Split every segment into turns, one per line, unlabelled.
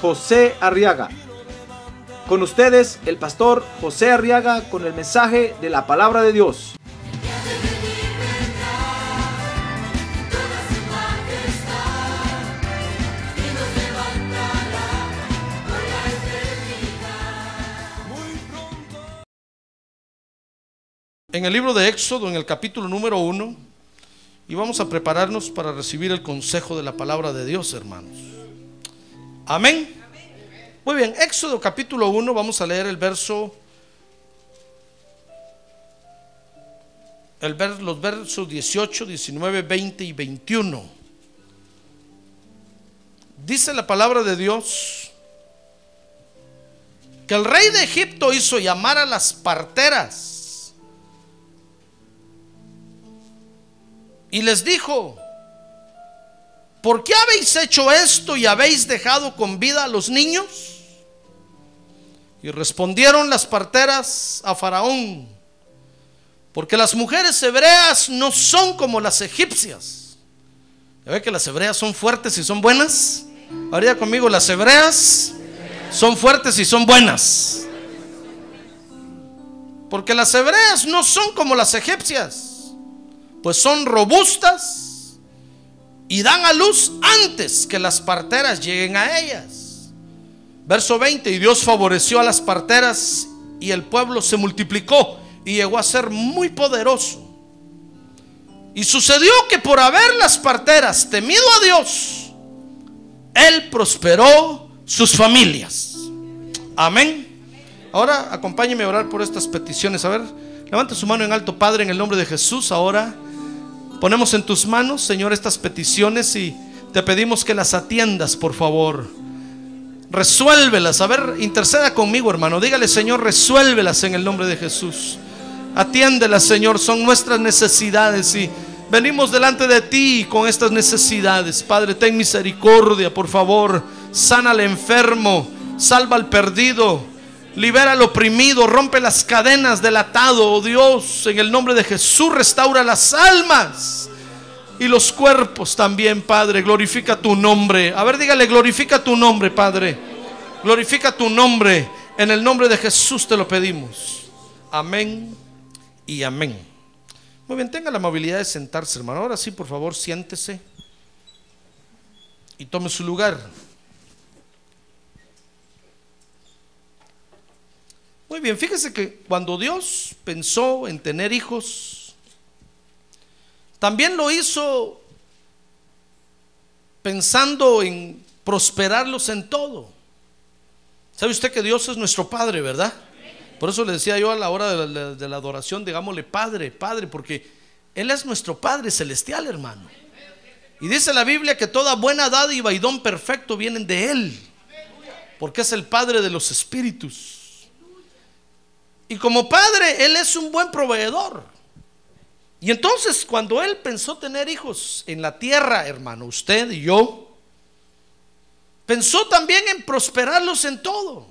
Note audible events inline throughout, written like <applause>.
José Arriaga. Con ustedes, el pastor José Arriaga con el mensaje de la palabra de Dios.
en el libro de Éxodo, en el capítulo número uno, y vamos a prepararnos para recibir el consejo de la palabra de Dios, hermanos. Amén. Muy bien, Éxodo capítulo 1, vamos a leer el verso, el ver, los versos 18, 19, 20 y 21. Dice la palabra de Dios que el rey de Egipto hizo llamar a las parteras y les dijo, ¿por qué habéis hecho esto y habéis dejado con vida a los niños? Y respondieron las parteras a Faraón, porque las mujeres hebreas no son como las egipcias. ¿Ya ve que las hebreas son fuertes y son buenas? Haría conmigo, las hebreas son fuertes y son buenas. Porque las hebreas no son como las egipcias pues son robustas y dan a luz antes que las parteras lleguen a ellas. Verso 20, y Dios favoreció a las parteras y el pueblo se multiplicó y llegó a ser muy poderoso. Y sucedió que por haber las parteras temido a Dios, Él prosperó sus familias. Amén. Ahora acompáñeme a orar por estas peticiones. A ver, levante su mano en alto, Padre, en el nombre de Jesús. Ahora Ponemos en tus manos, Señor, estas peticiones y te pedimos que las atiendas, por favor. Resuélvelas. A ver, interceda conmigo, hermano. Dígale, Señor, resuélvelas en el nombre de Jesús. Atiéndelas, Señor. Son nuestras necesidades y venimos delante de ti con estas necesidades. Padre, ten misericordia, por favor. Sana al enfermo. Salva al perdido Libera al oprimido, rompe las cadenas del atado, oh Dios. En el nombre de Jesús restaura las almas y los cuerpos también, Padre. Glorifica tu nombre. A ver, dígale, glorifica tu nombre, Padre. Glorifica tu nombre. En el nombre de Jesús te lo pedimos. Amén y amén. Muy bien, tenga la amabilidad de sentarse, hermano. Ahora sí, por favor, siéntese y tome su lugar. Muy bien, fíjese que cuando Dios pensó en tener hijos, también lo hizo pensando en prosperarlos en todo. ¿Sabe usted que Dios es nuestro Padre, verdad? Por eso le decía yo a la hora de la, adoración, digámosle Padre, Padre, porque Él es nuestro Padre celestial, hermano. Y dice la Biblia que toda buena dádiva y don perfecto vienen de Él, porque es el Padre de los espíritus. Y como padre, Él es un buen proveedor. Y entonces cuando Él pensó tener hijos en la tierra, hermano, usted y yo, pensó también en prosperarlos en todo.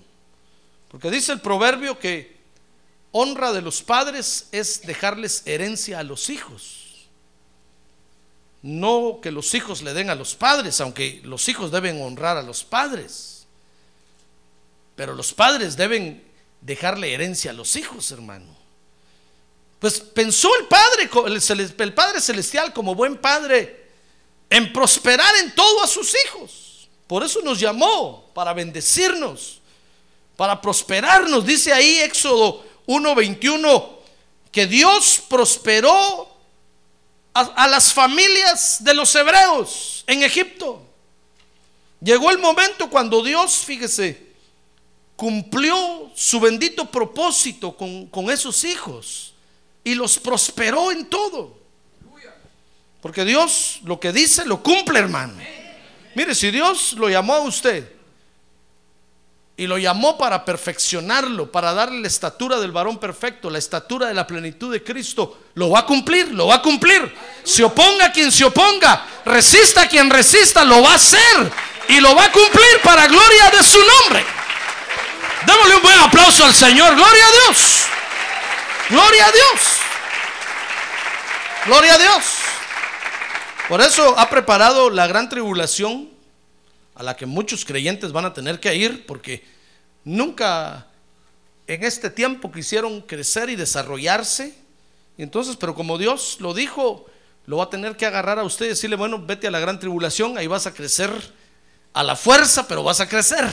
Porque dice el proverbio que honra de los padres es dejarles herencia a los hijos. No que los hijos le den a los padres, aunque los hijos deben honrar a los padres. Pero los padres deben dejarle herencia a los hijos, hermano. Pues pensó el Padre, el Padre Celestial como buen Padre, en prosperar en todo a sus hijos. Por eso nos llamó, para bendecirnos, para prosperarnos. Dice ahí Éxodo 1:21 que Dios prosperó a, a, las familias de los hebreos en Egipto. Llegó el momento cuando Dios, fíjese, cumplió su bendito propósito con, esos hijos y los prosperó en todo. Porque Dios lo que dice lo cumple, hermano. Mire, si Dios lo llamó a usted y lo llamó para perfeccionarlo, para darle la estatura del varón perfecto, la estatura de la plenitud de Cristo, lo va a cumplir, lo va a cumplir. Se oponga quien se oponga, resista quien resista, lo va a hacer y lo va a cumplir para gloria de su nombre. Démosle un buen aplauso al Señor, gloria a Dios. Gloria a Dios. Gloria a Dios. Por eso ha preparado la gran tribulación a la que muchos creyentes van a tener que ir porque nunca en este tiempo quisieron crecer y desarrollarse. Y entonces, pero como Dios lo dijo, lo va a tener que agarrar a usted y decirle, bueno, vete a la gran tribulación, ahí vas a crecer a la fuerza, pero vas a crecer.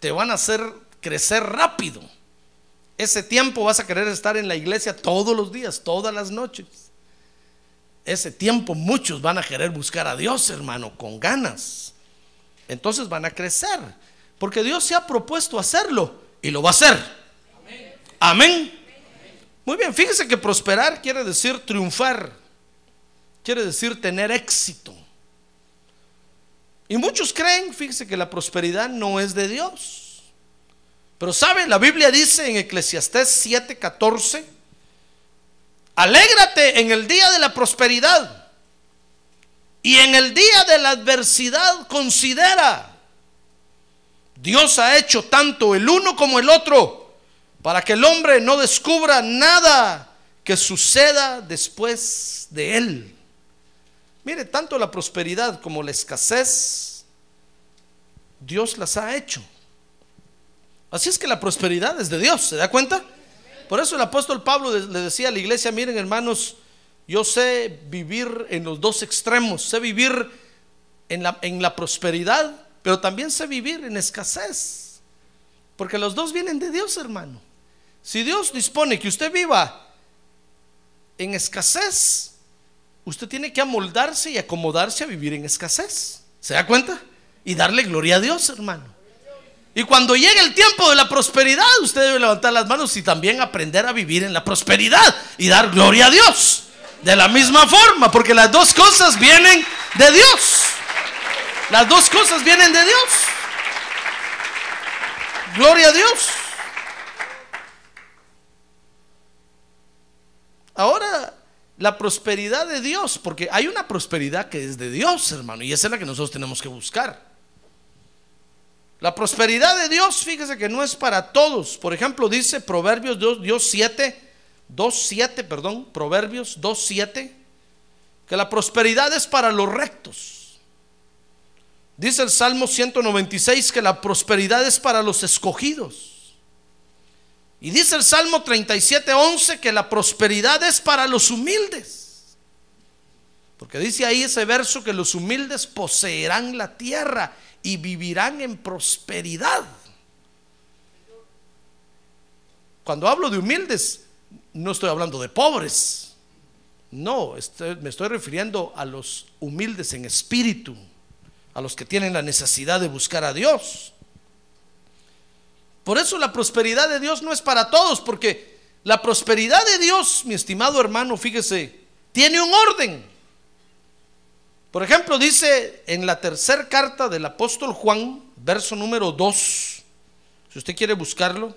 Te van a hacer crecer rápido. Ese tiempo vas a querer estar en la iglesia todos los días, todas las noches. Ese tiempo muchos van a querer buscar a Dios, hermano, con ganas entonces van a crecer. Porque Dios se ha propuesto hacerlo y lo va a hacer. Amén. Muy bien, fíjese que prosperar quiere decir triunfar. Quiere decir tener éxito. Y muchos creen, fíjese que la prosperidad no es de Dios. Pero sabe, la Biblia dice en Eclesiastés 7:14, alégrate en el día de la prosperidad y en el día de la adversidad considera, Dios ha hecho tanto el uno como el otro para que el hombre no descubra nada que suceda después de él. Mire, tanto la prosperidad como la escasez, Dios las ha hecho. Así es que la prosperidad es de Dios, ¿se da cuenta? Por eso el apóstol Pablo le decía a la iglesia, miren hermanos, yo sé vivir en los dos extremos, sé vivir en la, prosperidad, pero también sé vivir en escasez. Porque los dos vienen de Dios, hermano. Si Dios dispone que usted viva en escasez, usted tiene que amoldarse y acomodarse a vivir en escasez. ¿Se da cuenta? Y darle gloria a Dios, hermano. Y cuando llegue el tiempo de la prosperidad, usted debe levantar las manos y también aprender a vivir en la prosperidad y dar gloria a Dios. De la misma forma, porque las dos cosas vienen de Dios. Las dos cosas vienen de Dios. Gloria a Dios. Ahora, la prosperidad de Dios, porque hay una prosperidad que es de Dios, hermano, y esa es la que nosotros tenemos que buscar. La prosperidad de Dios, fíjese que no es para todos. Por ejemplo, dice Proverbios Dios, Dios 7, 2.7, perdón, Proverbios 2.7, que la prosperidad es para los rectos. Dice el Salmo 196 que la prosperidad es para los escogidos. Y dice el Salmo 37.11 que la prosperidad es para los humildes. Porque dice ahí ese verso que los humildes poseerán la tierra y vivirán en prosperidad. Cuando hablo de humildes, no estoy hablando de pobres. No, me estoy refiriendo a los humildes en espíritu, a los que tienen la necesidad de buscar a Dios. Por eso la prosperidad de Dios no es para todos, porque la prosperidad de Dios, mi estimado hermano, fíjese, tiene un orden. Por ejemplo, dice en la tercera carta del apóstol Juan, verso número 2, si usted quiere buscarlo,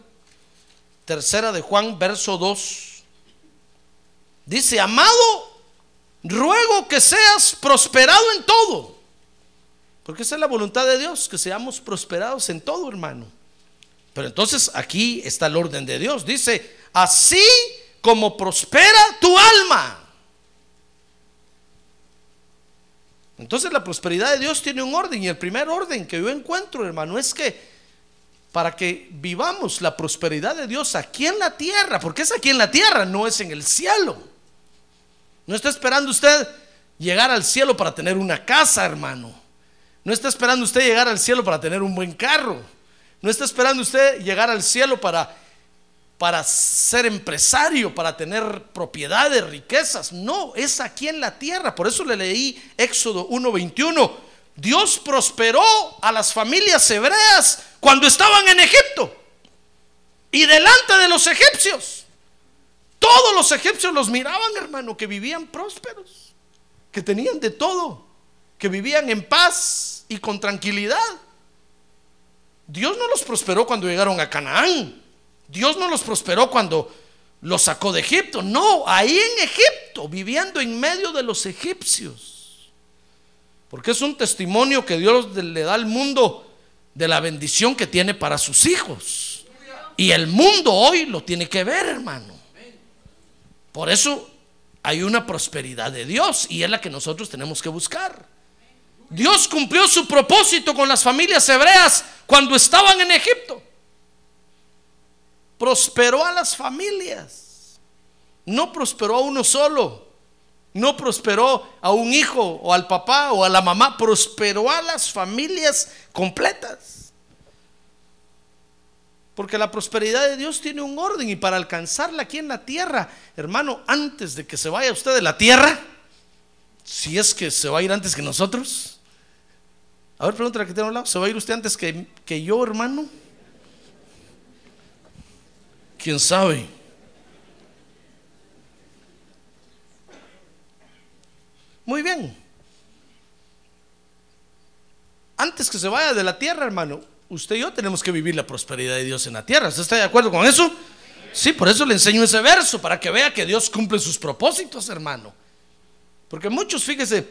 tercera de Juan, verso 2. Dice, amado, ruego que seas prosperado en todo. Porque esa es la voluntad de Dios, que seamos prosperados en todo, hermano. Pero entonces aquí está el orden de Dios. Dice, así como prospera tu alma. Entonces la prosperidad de Dios tiene un orden y el primer orden que yo encuentro, hermano, es que para que vivamos la prosperidad de Dios aquí en la tierra, porque es aquí en la tierra, no es en el cielo. No está esperando usted llegar al cielo para tener una casa, hermano. No está esperando usted llegar al cielo para tener un buen carro. No está esperando usted llegar al cielo para para ser empresario, para tener propiedades, riquezas. No, es aquí en la tierra. Por eso le leí Éxodo 1:21. Dios prosperó a las familias hebreas cuando estaban en Egipto y delante de los egipcios. Todos los egipcios los miraban, hermano, que vivían prósperos, que tenían de todo, que vivían en paz y con tranquilidad. Dios no los prosperó cuando llegaron a Canaán. Dios no los prosperó cuando los sacó de Egipto. No, ahí en Egipto, viviendo en medio de los egipcios. Porque es un testimonio que Dios le da al mundo de la bendición que tiene para sus hijos. Y el mundo hoy lo tiene que ver, hermano. Por eso hay una prosperidad de Dios y es la que nosotros tenemos que buscar. Dios cumplió su propósito con las familias hebreas cuando estaban en Egipto. Prosperó a las familias. No prosperó a uno solo. No prosperó a un hijo o al papá o a la mamá. Prosperó a las familias completas. Porque la prosperidad de Dios tiene un orden y para alcanzarla aquí en la tierra, hermano, antes de que se vaya usted de la tierra, si es que se va a ir antes que nosotros, a ver, pregúntale que tengo al lado. ¿Se va a ir usted antes que, que yo, hermano? ¿Quién sabe? Muy bien. Antes que se vaya de la tierra, hermano, usted y yo tenemos que vivir la prosperidad de Dios en la tierra. ¿Usted está de acuerdo con eso? Sí, por eso le enseño ese verso, para que vea que Dios cumple sus propósitos, hermano. Porque muchos, fíjese,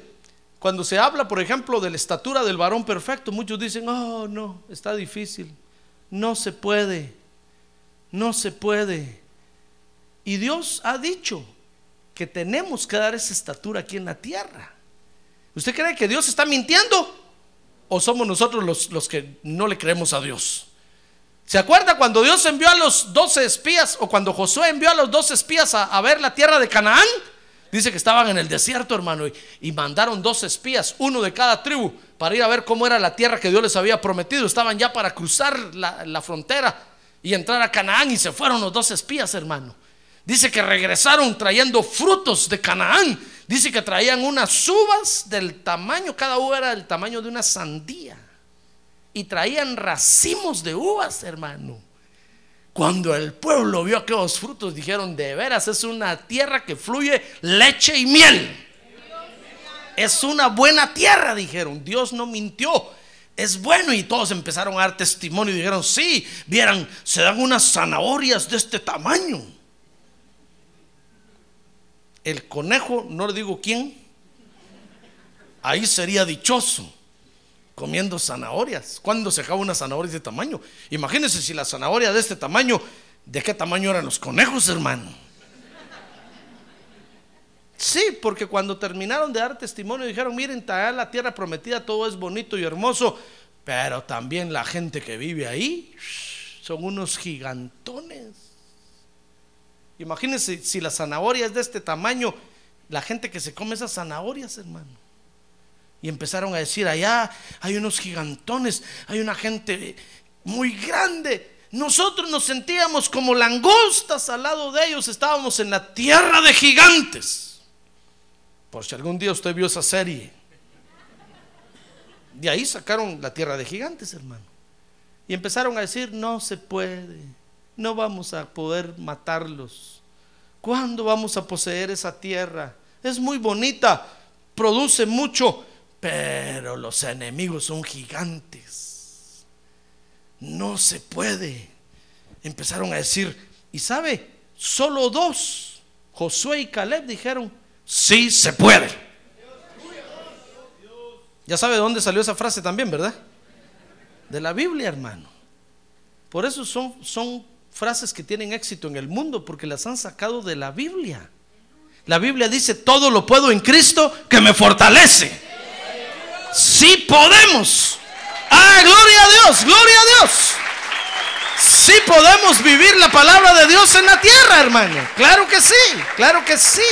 cuando se habla, por ejemplo, de la estatura del varón perfecto, muchos dicen, oh, no, está difícil, no se puede, no se puede. Y Dios ha dicho que tenemos que dar esa estatura aquí en la tierra. ¿Usted cree que Dios está mintiendo? ¿O somos nosotros los, los que no le creemos a Dios? ¿Se acuerda cuando Dios envió a los doce espías o cuando Josué envió a los doce espías a, a ver la tierra de Canaán? Dice que estaban en el desierto, hermano, y, mandaron dos espías, uno de cada tribu, para ir a ver cómo era la tierra que Dios les había prometido. Estaban ya para cruzar la, la frontera y entrar a Canaán y se fueron los dos espías, hermano. Dice que regresaron trayendo frutos de Canaán. Dice que traían unas uvas del tamaño, cada uva era del tamaño de una sandía. Y traían racimos de uvas, hermano. Cuando el pueblo vio aquellos frutos, dijeron, de veras es una tierra que fluye leche y miel. Es una buena tierra, dijeron. Dios no mintió. Es bueno y todos empezaron a dar testimonio y dijeron, sí, vieran, se dan unas zanahorias de este tamaño. El conejo, no le digo quién, ahí sería dichoso comiendo zanahorias. ¿Cuándo se acaba una zanahoria de este tamaño? Imagínense si la zanahoria de este tamaño, ¿de qué tamaño eran los conejos, hermano? Sí, porque cuando terminaron de dar testimonio dijeron, miren, la tierra prometida, todo es bonito y hermoso, pero también la gente que vive ahí son unos gigantones. Imagínense si la zanahoria es de este tamaño, la gente que se come esas zanahorias, hermano. Y empezaron a decir, allá hay unos gigantones, hay una gente muy grande. Nosotros nos sentíamos como langostas al lado de ellos, estábamos en la tierra de gigantes. Por si algún día usted vio esa serie. De ahí sacaron la tierra de gigantes, hermano. Y empezaron a decir, no se puede, no vamos a poder matarlos. ¿Cuándo vamos a poseer esa tierra? Es muy bonita, produce mucho, pero los enemigos son gigantes. No se puede. Empezaron a decir, y sabe, solo dos, Josué y Caleb, dijeron, sí se puede. Ya sabe de dónde salió esa frase también, ¿verdad? De la Biblia, hermano. Por eso son, son frases que tienen éxito en el mundo, porque las han sacado de la Biblia. La Biblia dice, todo lo puedo en Cristo que me fortalece. Si podemos. Ah, gloria a Dios, gloria a Dios. Si podemos vivir la palabra de Dios en la tierra, hermano. Claro que sí, claro que sí.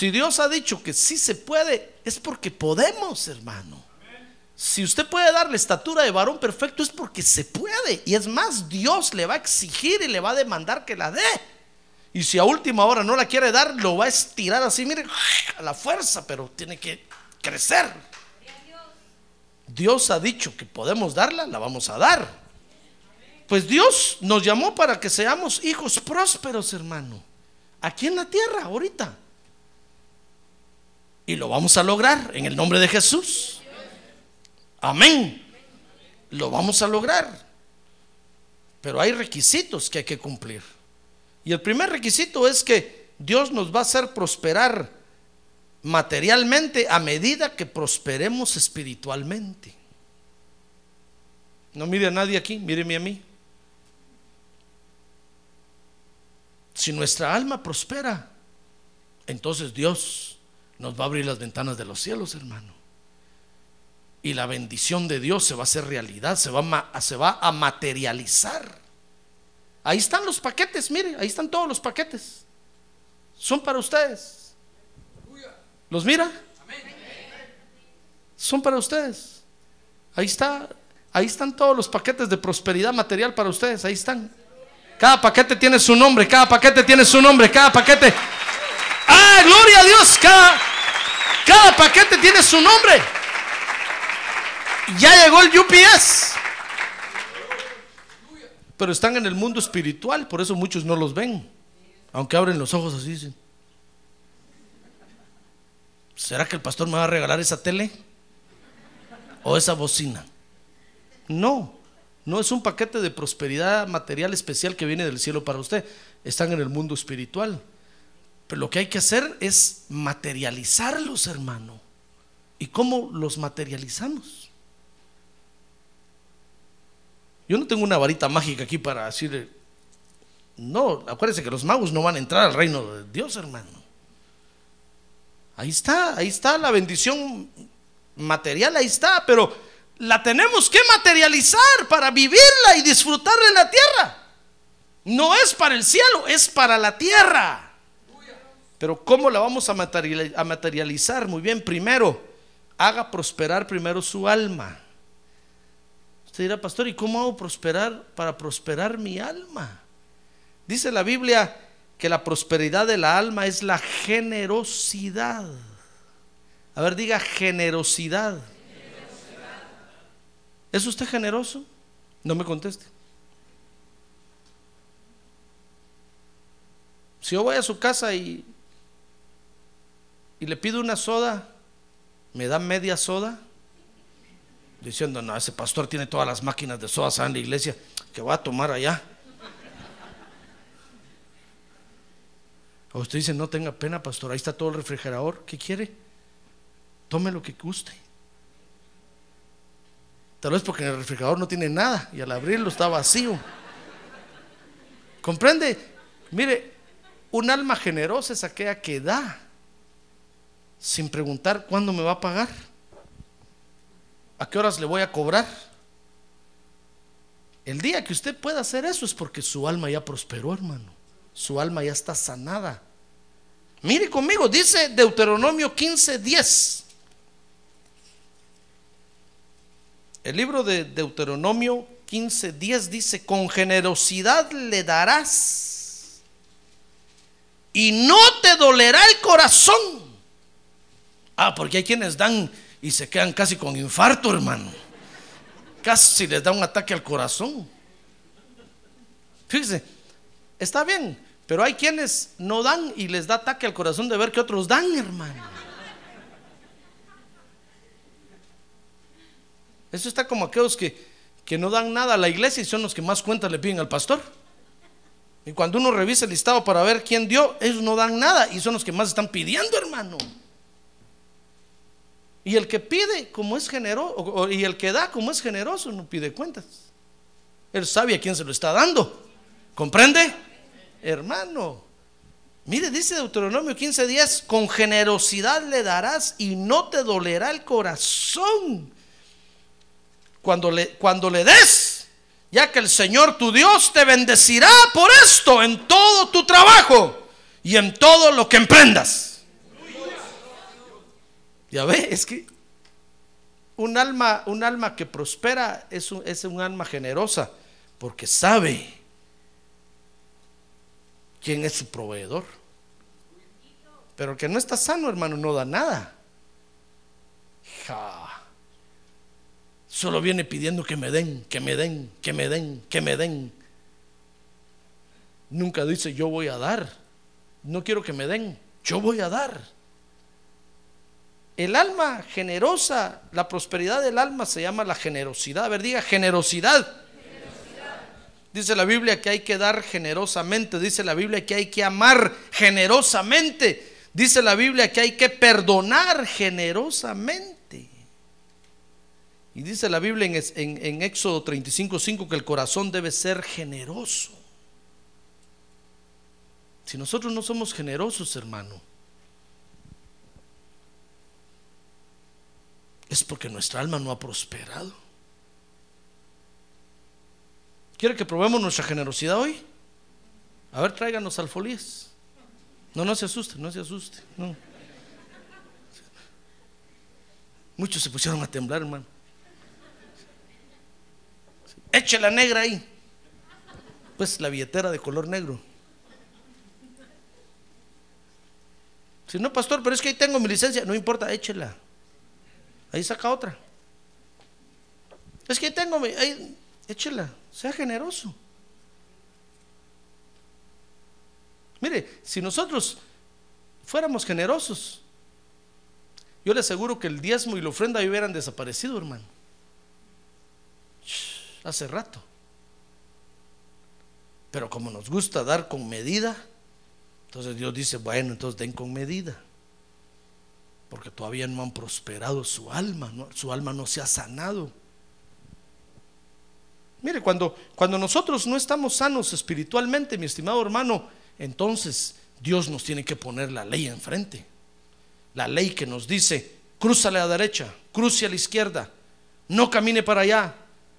Si Dios ha dicho que sí se puede, es porque podemos, hermano. Si usted puede dar la estatura de varón perfecto, es porque se puede. Y es más, Dios le va a exigir y le va a demandar que la dé. Y si a última hora no la quiere dar, lo va a estirar así, mire, a la fuerza, pero tiene que crecer. Dios ha dicho que podemos darla, la vamos a dar. Pues Dios nos llamó para que seamos hijos prósperos, hermano. Aquí en la tierra, ahorita. Y lo vamos a lograr en el nombre de Jesús. Amén. Lo vamos a lograr. Pero hay requisitos que hay que cumplir. Y el primer requisito es que Dios nos va a hacer prosperar materialmente a medida que prosperemos espiritualmente. No mire a nadie aquí, míreme a mí. Si nuestra alma prospera, entonces Dios nos va a abrir las ventanas de los cielos, hermano. Y la bendición de Dios se va a hacer realidad, se va a, materializar. Ahí están los paquetes, mire, ahí están todos los paquetes. Son para ustedes. ¿Los mira? Son para ustedes. Ahí está, ahí están todos los paquetes de prosperidad material para ustedes, ahí están. Cada paquete tiene su nombre, cada paquete tiene su nombre, cada paquete. ¡Ah, gloria a Dios! Cada, cada paquete tiene su nombre. Ya llegó el UPS. Pero están en el mundo espiritual, por eso muchos no los ven. Aunque abren los ojos así, dicen. ¿Será que el pastor me va a regalar esa tele? ¿O esa bocina? No. No es un paquete de prosperidad material especial que viene del cielo para usted. Están en el mundo espiritual. Pero lo que hay que hacer es materializarlos, hermano. ¿Y cómo los materializamos? Yo no tengo una varita mágica aquí para decir, no, acuérdense que los magos no van a entrar al reino de Dios, hermano. Ahí está, ahí está la bendición material, ahí está, pero la tenemos que materializar para vivirla y disfrutarla en la tierra. No es para el cielo, es para la tierra. Pero ¿cómo la vamos a materializar? Muy bien, primero, haga prosperar primero su alma. Usted dirá, pastor, ¿y cómo hago prosperar para prosperar mi alma? Dice la Biblia que la prosperidad de la alma es la generosidad. A ver, diga generosidad. ¿Es usted generoso? No me conteste. Si yo voy a su casa y, y le pido una soda, ¿me da media soda? Diciendo, no, ese pastor tiene todas las máquinas de sodas en la iglesia que va a tomar allá. O usted dice, no tenga pena, pastor, ahí está todo el refrigerador. ¿Qué quiere? Tome lo que guste. Tal vez porque en el refrigerador no tiene nada y al abrirlo está vacío. ¿Comprende? Mire, un alma generosa es aquella que da sin preguntar cuándo me va a pagar, a qué horas le voy a cobrar. El día que usted pueda hacer eso es porque su alma ya prosperó, hermano. Su alma ya está sanada. Mire conmigo, dice Deuteronomio 15, 10. El libro de Deuteronomio 15, 10 dice, con generosidad le darás y no te dolerá el corazón. Ah, porque hay quienes dan y se quedan casi con infarto, hermano. Casi les da un ataque al corazón. Fíjese, está bien, pero hay quienes no dan y les da ataque al corazón de ver que otros dan, hermano. Eso está como aquellos que, que no dan nada a la iglesia y son los que más cuentas le piden al pastor. Y cuando uno revisa el listado para ver quién dio, ellos no dan nada y son los que más están pidiendo, hermano. Y el que pide, como es generoso, y el que da, como es generoso, no pide cuentas. Él sabe a quién se lo está dando. ¿Comprende? Hermano. Mire, dice Deuteronomio 15:10, con generosidad le darás y no te dolerá el corazón cuando le, cuando le des, ya que el Señor tu Dios te bendecirá por esto en todo tu trabajo y en todo lo que emprendas. Ya ve, es que un alma, un alma que prospera es un, es un alma generosa porque sabe quién es su proveedor. Pero el que no está sano, hermano, no da nada. Ja. Solo viene pidiendo que me den, que me den, que me den, que me den. Nunca dice yo voy a dar. No quiero que me den, yo voy a dar. El alma generosa, la prosperidad del alma se llama la generosidad. A ver, diga generosidad. Dice la Biblia que hay que dar generosamente. Dice la Biblia que hay que amar generosamente. Dice la Biblia que hay que perdonar generosamente. Y dice la Biblia en, en, en Éxodo 35:5 que el corazón debe ser generoso. Si nosotros no somos generosos, hermano, es porque nuestra alma no ha prosperado. ¿Quiere que probemos nuestra generosidad hoy? A ver, tráiganos alfolíes. No, no se asuste, no se asuste. Muchos se pusieron a temblar, hermano. Eche la negra ahí. Pues la billetera de color negro. Si no, pastor, pero es que ahí tengo mi licencia. No importa, échela. Ahí saca otra. Es que tengo mi. Ahí, échela. Sea generoso. Mire, si nosotros fuéramos generosos, yo le aseguro que el diezmo y la ofrenda hubieran desaparecido, hermano. Hace rato. Pero como nos gusta dar con medida, entonces Dios dice, bueno, entonces den con medida. Porque todavía no han prosperado su alma, su alma no se ha sanado. Mire, cuando, cuando nosotros no estamos sanos espiritualmente, mi estimado hermano, entonces Dios nos tiene que poner la ley enfrente. La ley que nos dice, crúzale a la derecha, cruce a la izquierda, no camine para allá,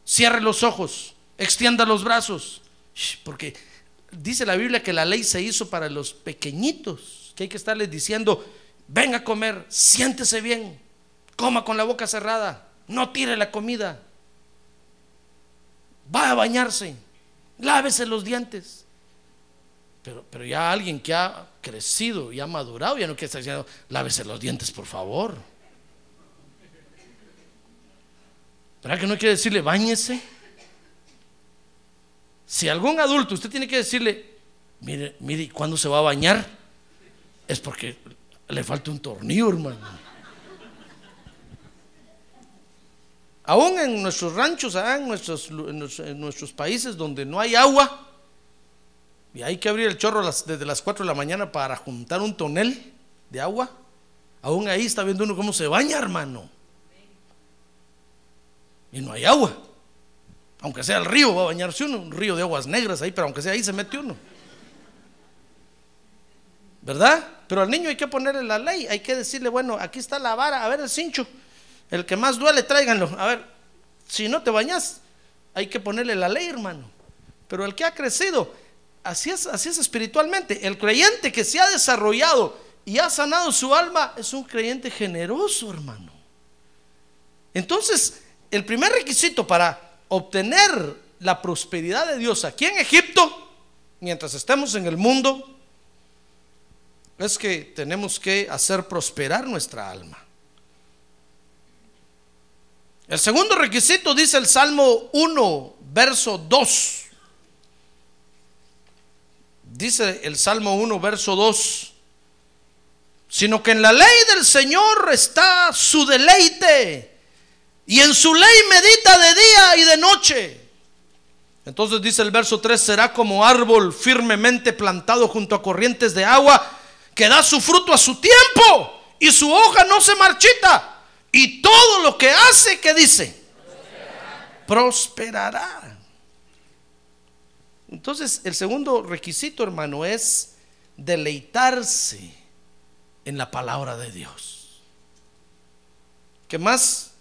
cierre los ojos, extienda los brazos. Porque dice la Biblia que la ley se hizo para los pequeñitos, que hay que estarles diciendo, venga a comer, siéntese bien, coma con la boca cerrada, no tire la comida, va a bañarse, lávese los dientes. Pero, pero ya alguien que ha crecido y ha madurado, ya no quiere estar diciendo, lávese los dientes, por favor. ¿Verdad que no quiere decirle, bañese? Si algún adulto usted tiene que decirle, mire, mire, ¿cuándo se va a bañar? Es porque le falta un tornillo, hermano. Aún en nuestros ranchos, en nuestros, en nuestros países donde no hay agua, y hay que abrir el chorro desde las 4 de la mañana para juntar un tonel de agua, aún ahí está viendo uno cómo se baña, hermano. Y no hay agua. Aunque sea el río, va a bañarse uno, un río de aguas negras ahí, pero aunque sea ahí se mete uno. ¿Verdad? Pero al niño hay que ponerle la ley, hay que decirle, bueno, aquí está la vara, a ver el cincho. El que más duele, tráiganlo. A ver, si no te bañas, hay que ponerle la ley, hermano. Pero el que ha crecido, así es, así es espiritualmente. El creyente que se ha desarrollado y ha sanado su alma es un creyente generoso, hermano. Entonces, el primer requisito para obtener la prosperidad de Dios aquí en Egipto, mientras estemos en el mundo, es que tenemos que hacer prosperar nuestra alma. El segundo requisito dice el Salmo 1, verso 2. Dice el Salmo 1, verso 2. Sino que en la ley del Señor está su deleite. Y en su ley medita de día y de noche. Entonces dice el verso 3, será como árbol firmemente plantado junto a corrientes de agua, que da su fruto a su tiempo y su hoja no se marchita y todo lo que hace, ¿qué dice? Prosperará. Entonces, el segundo requisito, hermano, es deleitarse en la palabra de Dios. Que más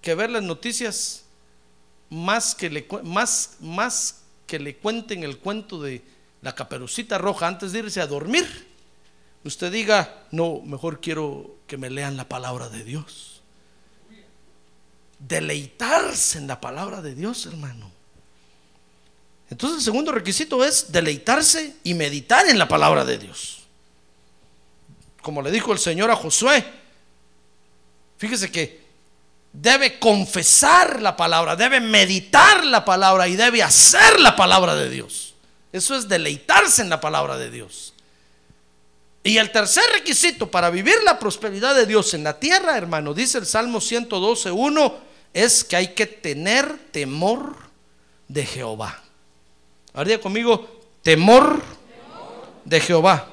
que ver las noticias, más que le, más, más que le cuenten el cuento de la caperucita roja antes de irse a dormir, usted diga, no, mejor quiero que me lean la palabra de Dios. Deleitarse en la palabra de Dios, hermano. Entonces el segundo requisito es deleitarse y meditar en la palabra de Dios. Como le dijo el Señor a Josué, fíjese que debe confesar la palabra, debe meditar la palabra y debe hacer la palabra de Dios. Eso es deleitarse en la palabra de Dios. Y el tercer requisito para vivir la prosperidad de Dios en la tierra, hermano, dice el Salmo 112.1, es que hay que tener temor de Jehová. Ahora diga conmigo, temor de Jehová.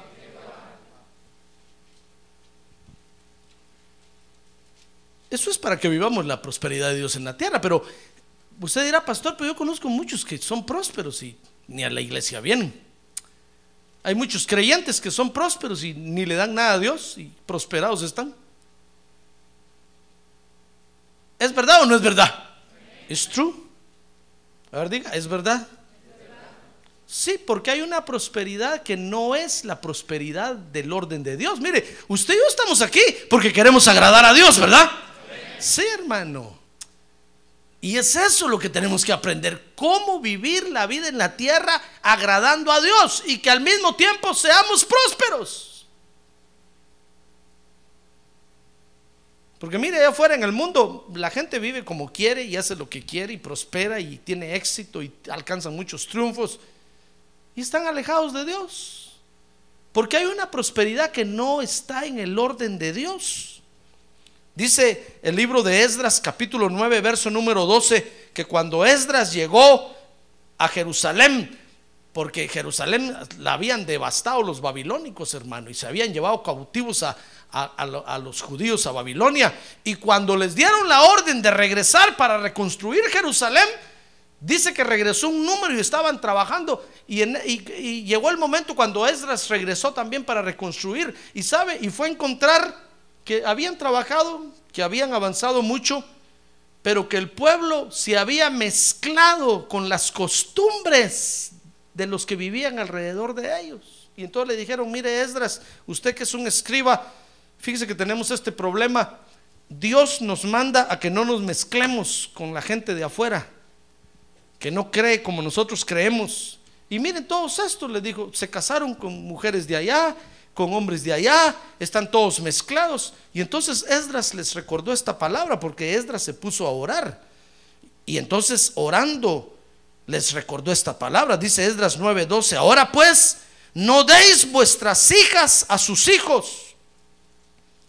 Eso es para que vivamos la prosperidad de Dios en la tierra, pero usted dirá, pastor, pero yo conozco muchos que son prósperos y ni a la iglesia vienen. Hay muchos creyentes que son prósperos y ni le dan nada a Dios y prosperados están. ¿Es verdad o no es verdad? ¿Es true? A ver, diga, ¿es verdad? Sí, porque hay una prosperidad que no es la prosperidad del orden de Dios. Mire, usted y yo estamos aquí porque queremos agradar a Dios, ¿verdad? Sí, hermano. Y es eso lo que tenemos que aprender, cómo vivir la vida en la tierra agradando a Dios y que al mismo tiempo seamos prósperos. Porque mire, allá afuera en el mundo la gente vive como quiere y hace lo que quiere y prospera y tiene éxito y alcanza muchos triunfos y están alejados de Dios. Porque hay una prosperidad que no está en el orden de Dios. Dice el libro de Esdras capítulo 9 verso número 12 que cuando Esdras llegó a Jerusalén, porque Jerusalén la habían devastado los babilónicos, hermano, y se habían llevado cautivos a, a, los judíos a Babilonia, y cuando les dieron la orden de regresar para reconstruir Jerusalén, dice que regresó un número y estaban trabajando, y, y llegó el momento cuando Esdras regresó también para reconstruir, y sabe, y fue a encontrar que habían trabajado, que habían avanzado mucho, pero que el pueblo se había mezclado con las costumbres de los que vivían alrededor de ellos. Y entonces le dijeron, mire Esdras, usted que es un escriba, fíjese que tenemos este problema. Dios nos manda a que no nos mezclemos con la gente de afuera, que no cree como nosotros creemos. Y miren todos estos, le dijo, se casaron con mujeres de allá, con hombres de allá, están todos mezclados. Y entonces Esdras les recordó esta palabra porque Esdras se puso a orar. Y entonces orando les recordó esta palabra. Dice Esdras 9:12, ahora pues no deis vuestras hijas a sus hijos.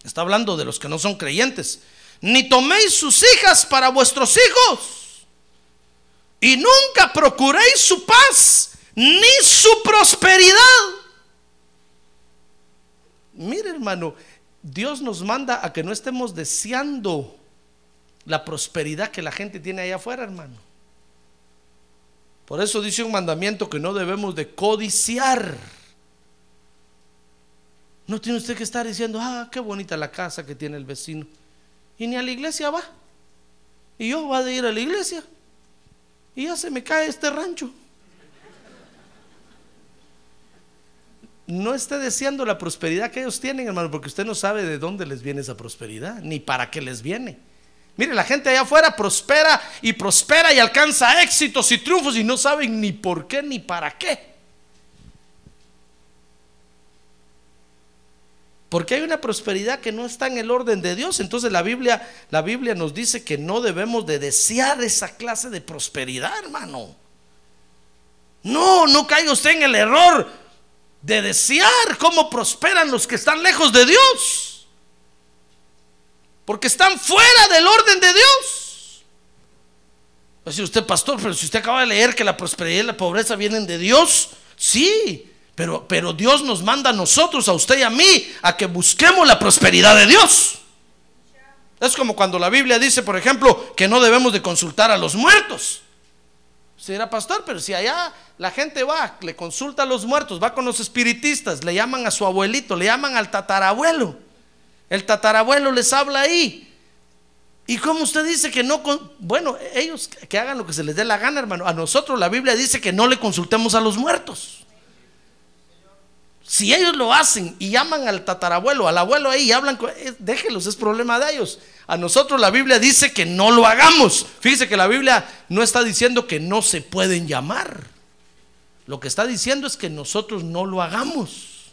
Está hablando de los que no son creyentes. Ni toméis sus hijas para vuestros hijos. Y nunca procuréis su paz ni su prosperidad Mire, hermano, Dios nos manda a que no estemos deseando la prosperidad que la gente tiene allá afuera, hermano. Por eso dice un mandamiento que no debemos de codiciar. No tiene usted que estar diciendo, ah, qué bonita la casa que tiene el vecino. Y ni a la iglesia va. Y yo va a ir a la iglesia. Y ya se me cae este rancho. No esté deseando la prosperidad que ellos tienen, hermano, porque usted no sabe de dónde les viene esa prosperidad, ni para qué les viene. Mire, la gente allá afuera prospera y prospera y alcanza éxitos y triunfos y no saben ni por qué ni para qué. Porque hay una prosperidad que no está en el orden de Dios. Entonces la Biblia, la Biblia nos dice que no debemos de desear esa clase de prosperidad, hermano. No, no caiga usted en el error de desear cómo prosperan los que están lejos de Dios. Porque están fuera del orden de Dios. Va a usted, pastor, pero si usted acaba de leer que la prosperidad y la pobreza vienen de Dios, sí, pero, pero Dios nos manda a nosotros, a usted y a mí, a que busquemos la prosperidad de Dios. Es como cuando la Biblia dice, por ejemplo, que no debemos de consultar a los muertos. Será pastor, pero si allá la gente va, le consulta a los muertos, va con los espiritistas, le llaman a su abuelito, le llaman al tatarabuelo. El tatarabuelo les habla ahí. ¿Y cómo usted dice que no? Bueno, ellos que hagan lo que se les dé la gana, hermano. A nosotros la Biblia dice que no le consultemos a los muertos. Si ellos lo hacen y llaman al tatarabuelo, al abuelo ahí y hablan, eh, déjelos, es problema de ellos. A nosotros la Biblia dice que no lo hagamos. Fíjese que la Biblia no está diciendo que no se pueden llamar. Lo que está diciendo es que nosotros no lo hagamos.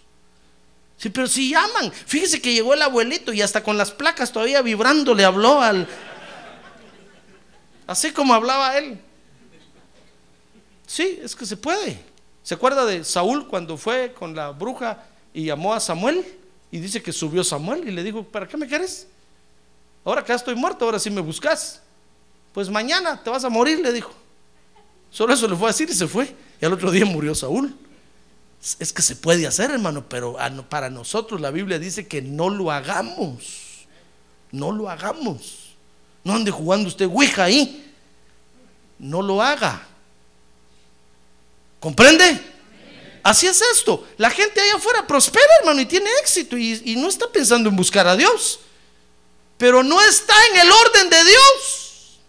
Sí, pero si llaman, fíjese que llegó el abuelito y hasta con las placas todavía vibrando le habló al... Así como hablaba él. Sí, es que se puede. ¿Se acuerda de Saúl cuando fue con la bruja y llamó a Samuel y dice que subió Samuel y le dijo, ¿para qué me quieres? Ahora que ya estoy muerto, ahora sí me buscas. Pues mañana te vas a morir, le dijo. Solo eso le fue a decir y se fue. Y al otro día murió Saúl. Es que se puede hacer, hermano, pero para nosotros la Biblia dice que no lo hagamos. No lo hagamos. No ande jugando usted Ouija ahí. No lo haga. ¿Comprende? Así es esto. La gente allá afuera prospera, hermano, y tiene éxito y, no está pensando en buscar a Dios. Pero no está en el orden de Dios.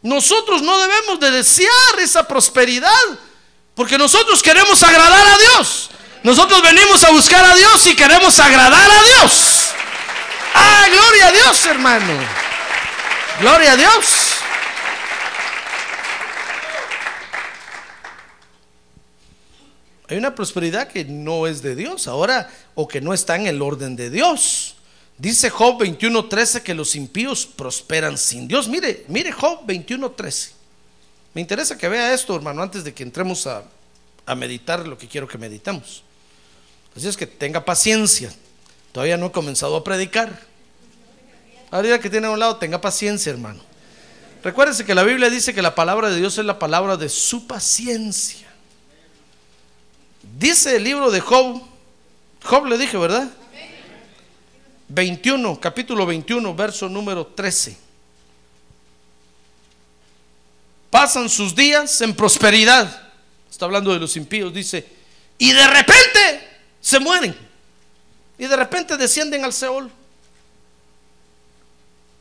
Nosotros no debemos de desear esa prosperidad. Porque nosotros queremos agradar a Dios. Nosotros venimos a buscar a Dios y queremos agradar a Dios. Ah, gloria a Dios, hermano. Gloria a Dios. Hay una prosperidad que no es de Dios ahora o que no está en el orden de Dios. Dice Job 21:13 que los impíos prosperan sin Dios. Mire, mire Job 21:13. Me interesa que vea esto, hermano, antes de que entremos a, a meditar lo que quiero que meditemos. Así es que tenga paciencia. Todavía no he comenzado a predicar. Ahorita que tiene a un lado, tenga paciencia, hermano. Recuérdese que la Biblia dice que la palabra de Dios es la palabra de su paciencia. Dice el libro de Job, Job le dije, ¿verdad? 21, capítulo 21, verso número 13. Pasan sus días en prosperidad. Está hablando de los impíos, dice, y de repente se mueren. Y de repente descienden al Seol.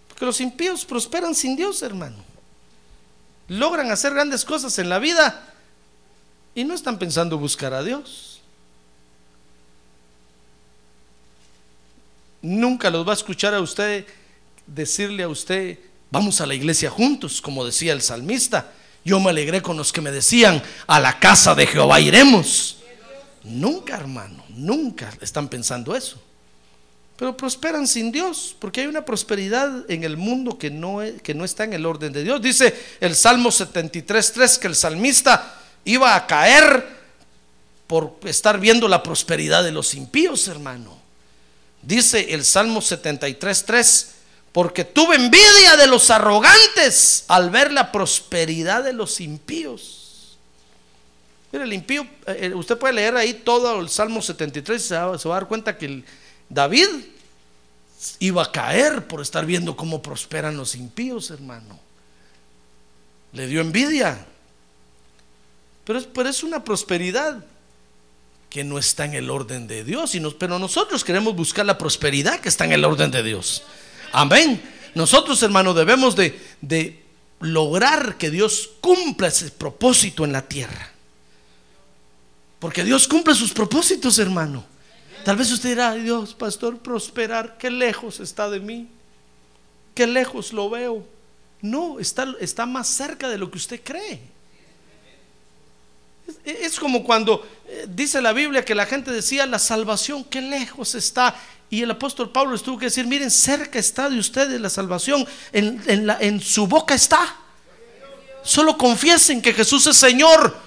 Porque los impíos prosperan sin Dios, hermano. Logran hacer grandes cosas en la vida y no están pensando buscar a Dios. Nunca los va a escuchar a usted decirle a usted, vamos a la iglesia juntos, como decía el salmista. Yo me alegré con los que me decían, a la casa de Jehová iremos. Nunca, hermano, nunca están pensando eso. Pero prosperan sin Dios, porque hay una prosperidad en el mundo que no, que no está en el orden de Dios. Dice el Salmo 73.3 que el salmista iba a caer por estar viendo la prosperidad de los impíos, hermano. Dice el Salmo 73.3, porque tuve envidia de los arrogantes al ver la prosperidad de los impíos. Mire, el impío, eh, usted puede leer ahí todo el Salmo 73 y se va, a dar cuenta que David iba a caer por estar viendo cómo prosperan los impíos, hermano. Le dio envidia. Pero es, pero es una prosperidad que no está en el orden de Dios. pero nosotros queremos buscar la prosperidad que está en el orden de Dios. Amén. Nosotros, hermano, debemos de, de lograr que Dios cumpla ese propósito en la tierra. Porque Dios cumple sus propósitos, hermano. Tal vez usted dirá, Dios, pastor, prosperar, qué lejos está de mí. Qué lejos lo veo. No, está, está más cerca de lo que usted cree. Es, como cuando eh, dice la Biblia que la gente decía, la salvación, qué lejos está. Y el apóstol Pablo les tuvo que decir, miren, cerca está de ustedes la salvación, en, en, la, en su boca está. Solo confiesen que Jesús es Señor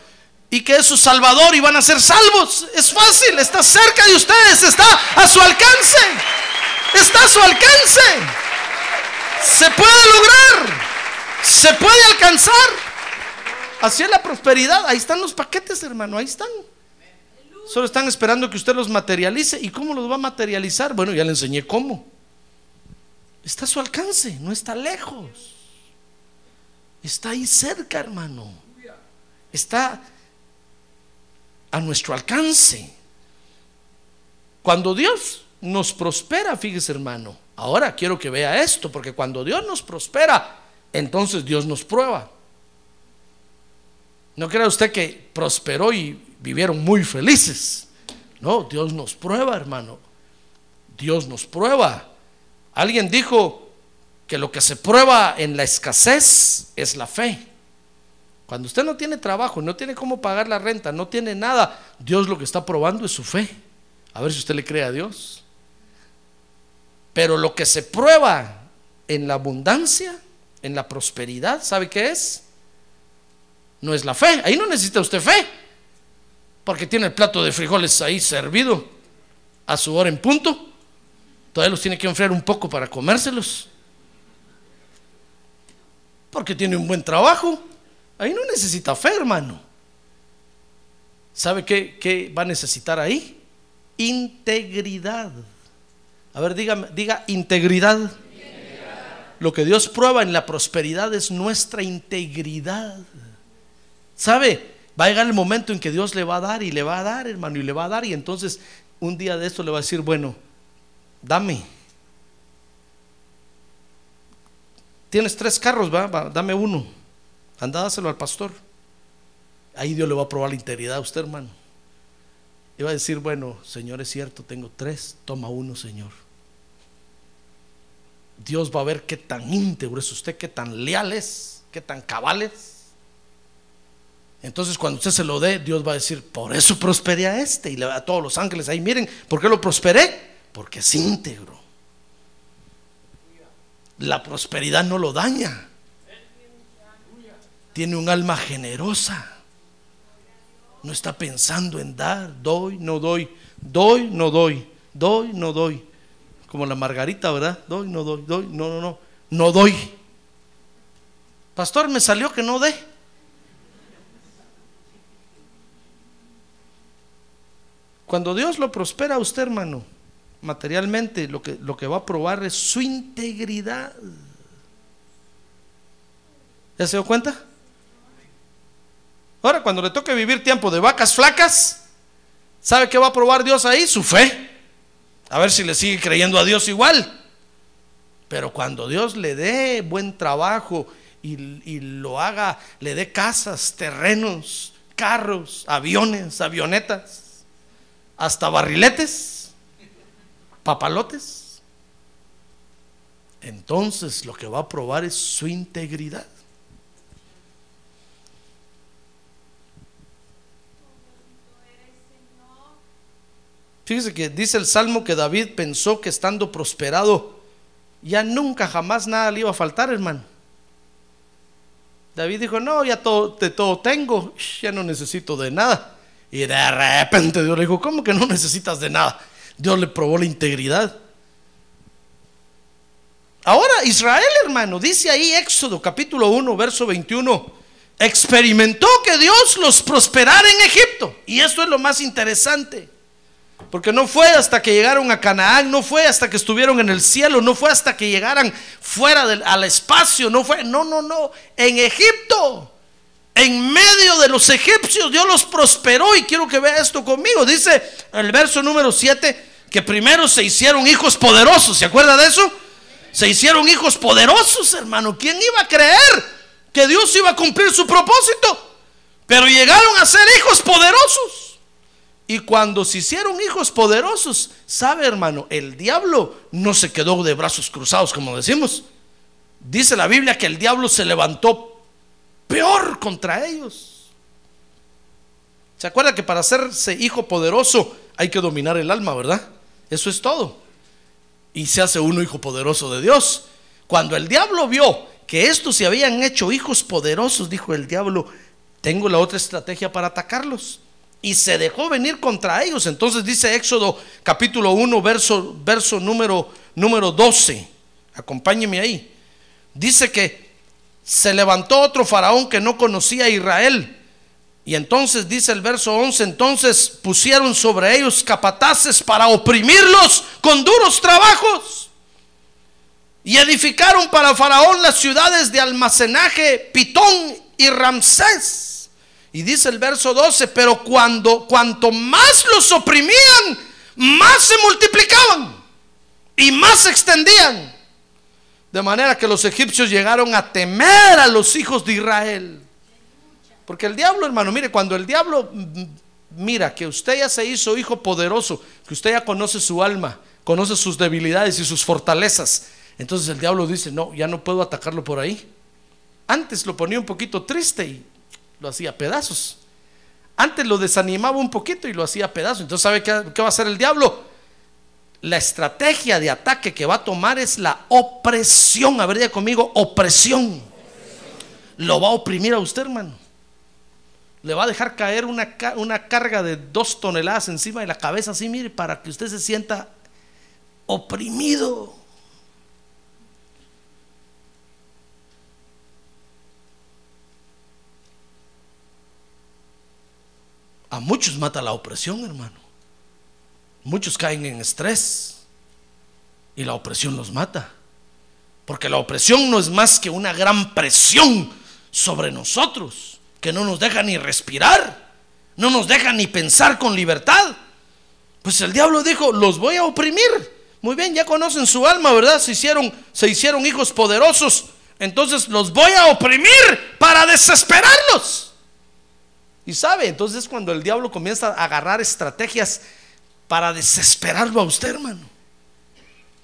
y que es su Salvador y van a ser salvos. Es fácil, está cerca de ustedes, está a su alcance. Está a su alcance. Se puede lograr, se puede alcanzar. Así es la prosperidad. Ahí están los paquetes, hermano, ahí están. Solo están esperando que usted los materialice. ¿Y cómo los va a materializar? Bueno, ya le enseñé cómo. Está a su alcance, no está lejos. Está ahí cerca, hermano. Está a nuestro alcance. Cuando Dios nos prospera, fíjese hermano, ahora quiero que vea esto, porque cuando Dios nos prospera, entonces Dios nos prueba. No crea usted que prosperó y vivieron muy felices. No, Dios nos prueba, hermano. Dios nos prueba. Alguien dijo que lo que se prueba en la escasez es la fe. Cuando usted no tiene trabajo, no tiene cómo pagar la renta, no tiene nada, Dios lo que está probando es su fe. A ver si usted le cree a Dios. Pero lo que se prueba en la abundancia, en la prosperidad, ¿sabe qué es? No es la fe. Ahí no necesita usted fe. Porque tiene el plato de frijoles ahí servido. a su hora en punto. Todavía los tiene que enfriar un poco para comérselos. Porque tiene un buen trabajo. Ahí no necesita fe, hermano. ¿Sabe qué, va a necesitar ahí? Integridad. A ver, dígame, diga integridad. Lo que Dios prueba en la prosperidad es nuestra integridad. ¿Sabe? Va a llegar el momento en que Dios le va a dar y le va a dar, hermano, y le va a dar. Y entonces un día de esto le va a decir, bueno, dame. Tienes tres carros, va, va dame uno. Andádaselo al pastor. Ahí Dios le va a probar la integridad a usted, hermano. Y va a decir, bueno, Señor, es cierto, tengo tres, toma uno, Señor. Dios va a ver qué tan íntegro es usted, qué tan leal es, qué tan cabal es. Entonces cuando usted se lo dé, Dios va a decir, por eso prosperé a este. Y a todos los ángeles ahí, miren, ¿por qué lo prosperé? Porque es íntegro. La prosperidad no lo daña. Tiene un alma generosa. No está pensando en dar, doy, no doy, doy, no doy, doy, no doy. Como la margarita, ¿verdad? Doy, no doy, doy, no, no, no, no doy. Pastor, me salió que no dé. Cuando Dios lo prospera a usted, hermano, materialmente, lo que, lo que va a probar es su integridad. ¿Ya se dio cuenta? Ahora, cuando le toque vivir tiempo de vacas flacas, ¿sabe qué va a probar Dios ahí? Su fe. A ver si le sigue creyendo a Dios igual. Pero cuando Dios le dé buen trabajo y, y lo haga, le dé casas, terrenos, carros, aviones, avionetas, hasta barriletes, papalotes, entonces lo que va a probar es su integridad. Fíjese que dice el Salmo que David pensó que estando prosperado, ya nunca jamás nada le iba a faltar, hermano. David dijo, no, ya todo, de todo tengo, ya no necesito de nada. Y de repente Dios le dijo, ¿cómo que no necesitas de nada? Dios le probó la integridad. Ahora Israel, hermano, dice ahí Éxodo capítulo 1, verso 21, experimentó que Dios los prosperara en Egipto. Y esto es lo más interesante. Porque no fue hasta que llegaron a Canaán, no fue hasta que estuvieron en el cielo, no fue hasta que llegaran fuera del al espacio, no fue, no, no, no, en Egipto, en medio de los egipcios, Dios los prosperó y quiero que vea esto conmigo. Dice el verso número 7 que primero se hicieron hijos poderosos, ¿se acuerda de eso? Se hicieron hijos poderosos, hermano. ¿Quién iba a creer que Dios iba a cumplir su propósito? Pero llegaron a ser hijos poderosos. Y cuando se hicieron hijos poderosos, sabe hermano, el diablo no se quedó de brazos cruzados, como decimos. Dice la Biblia que el diablo se levantó peor contra ellos. ¿Se acuerda que para hacerse hijo poderoso hay que dominar el alma, verdad? Eso es todo. Y se hace uno hijo poderoso de Dios. Cuando el diablo vio que estos se habían hecho hijos poderosos, dijo el diablo, tengo la otra estrategia para atacarlos y se dejó venir contra ellos. Entonces dice Éxodo capítulo 1, verso, verso número, número 12. Acompáñeme ahí. Dice que se levantó otro faraón que no conocía a Israel. Y entonces dice el verso 11, entonces pusieron sobre ellos capataces para oprimirlos con duros trabajos. Y edificaron para Faraón las ciudades de almacenaje Pitón y Ramsés y dice el verso 12, pero cuando cuanto más los oprimían, más se multiplicaban y más se extendían. De manera que los egipcios llegaron a temer a los hijos de Israel. Porque el diablo, hermano, mire, cuando el diablo mira que usted ya se hizo hijo poderoso, que usted ya conoce su alma, conoce sus debilidades y sus fortalezas, entonces el diablo dice, no, ya no puedo atacarlo por ahí. Antes lo ponía un poquito triste y lo hacía pedazos. Antes lo desanimaba un poquito y lo hacía pedazos. Entonces, ¿sabe qué, va a hacer el diablo? La estrategia de ataque que va a tomar es la opresión. A ver, conmigo, opresión. Lo va a oprimir a usted, hermano. Le va a dejar caer una, una carga de dos toneladas encima de la cabeza, así, mire, para que usted se sienta oprimido. A muchos mata la opresión, hermano. Muchos caen en estrés y la opresión los mata. Porque la opresión no es más que una gran presión sobre nosotros, que no nos deja ni respirar, no nos deja ni pensar con libertad. Pues el diablo dijo, los voy a oprimir. Muy bien, ya conocen su alma, ¿verdad? Se hicieron, se hicieron hijos poderosos. Entonces los voy a oprimir para desesperarlos. Y sabe, entonces cuando el diablo comienza a agarrar estrategias para desesperarlo a usted, hermano.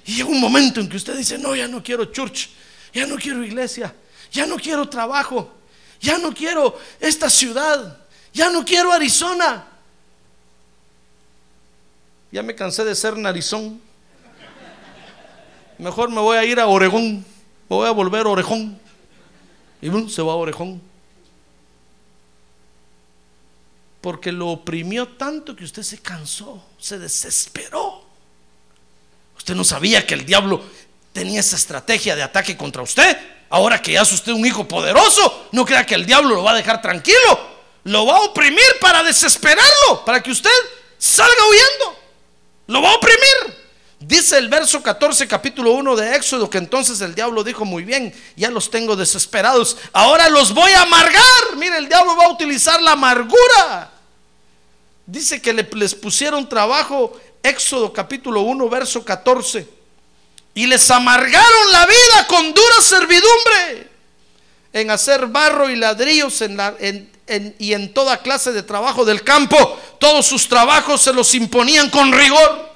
Y llega un momento en que usted dice, no, ya no quiero church, ya no quiero iglesia, ya no quiero trabajo, ya no quiero esta ciudad, ya no quiero Arizona. Ya me cansé de ser narizón. Mejor me voy a ir a Oregón, me voy a volver a Orejón. Y bueno, se va a Orejón. Porque lo oprimió tanto que usted se cansó, se desesperó. Usted no sabía que el diablo tenía esa estrategia de ataque contra usted. Ahora que ya es usted un hijo poderoso, no crea que el diablo lo va a dejar tranquilo. Lo va a oprimir para desesperarlo, para que usted salga huyendo. Lo va a oprimir. Dice el verso 14, capítulo 1 de Éxodo, que entonces el diablo dijo, muy bien, ya los tengo desesperados, ahora los voy a amargar. Mire, el diablo va a utilizar la amargura. Dice que le- les pusieron trabajo, Éxodo capítulo 1, verso 14, y les amargaron la vida con dura servidumbre en hacer barro y ladrillos y en toda clase de trabajo del campo. Todos sus trabajos se los imponían con rigor.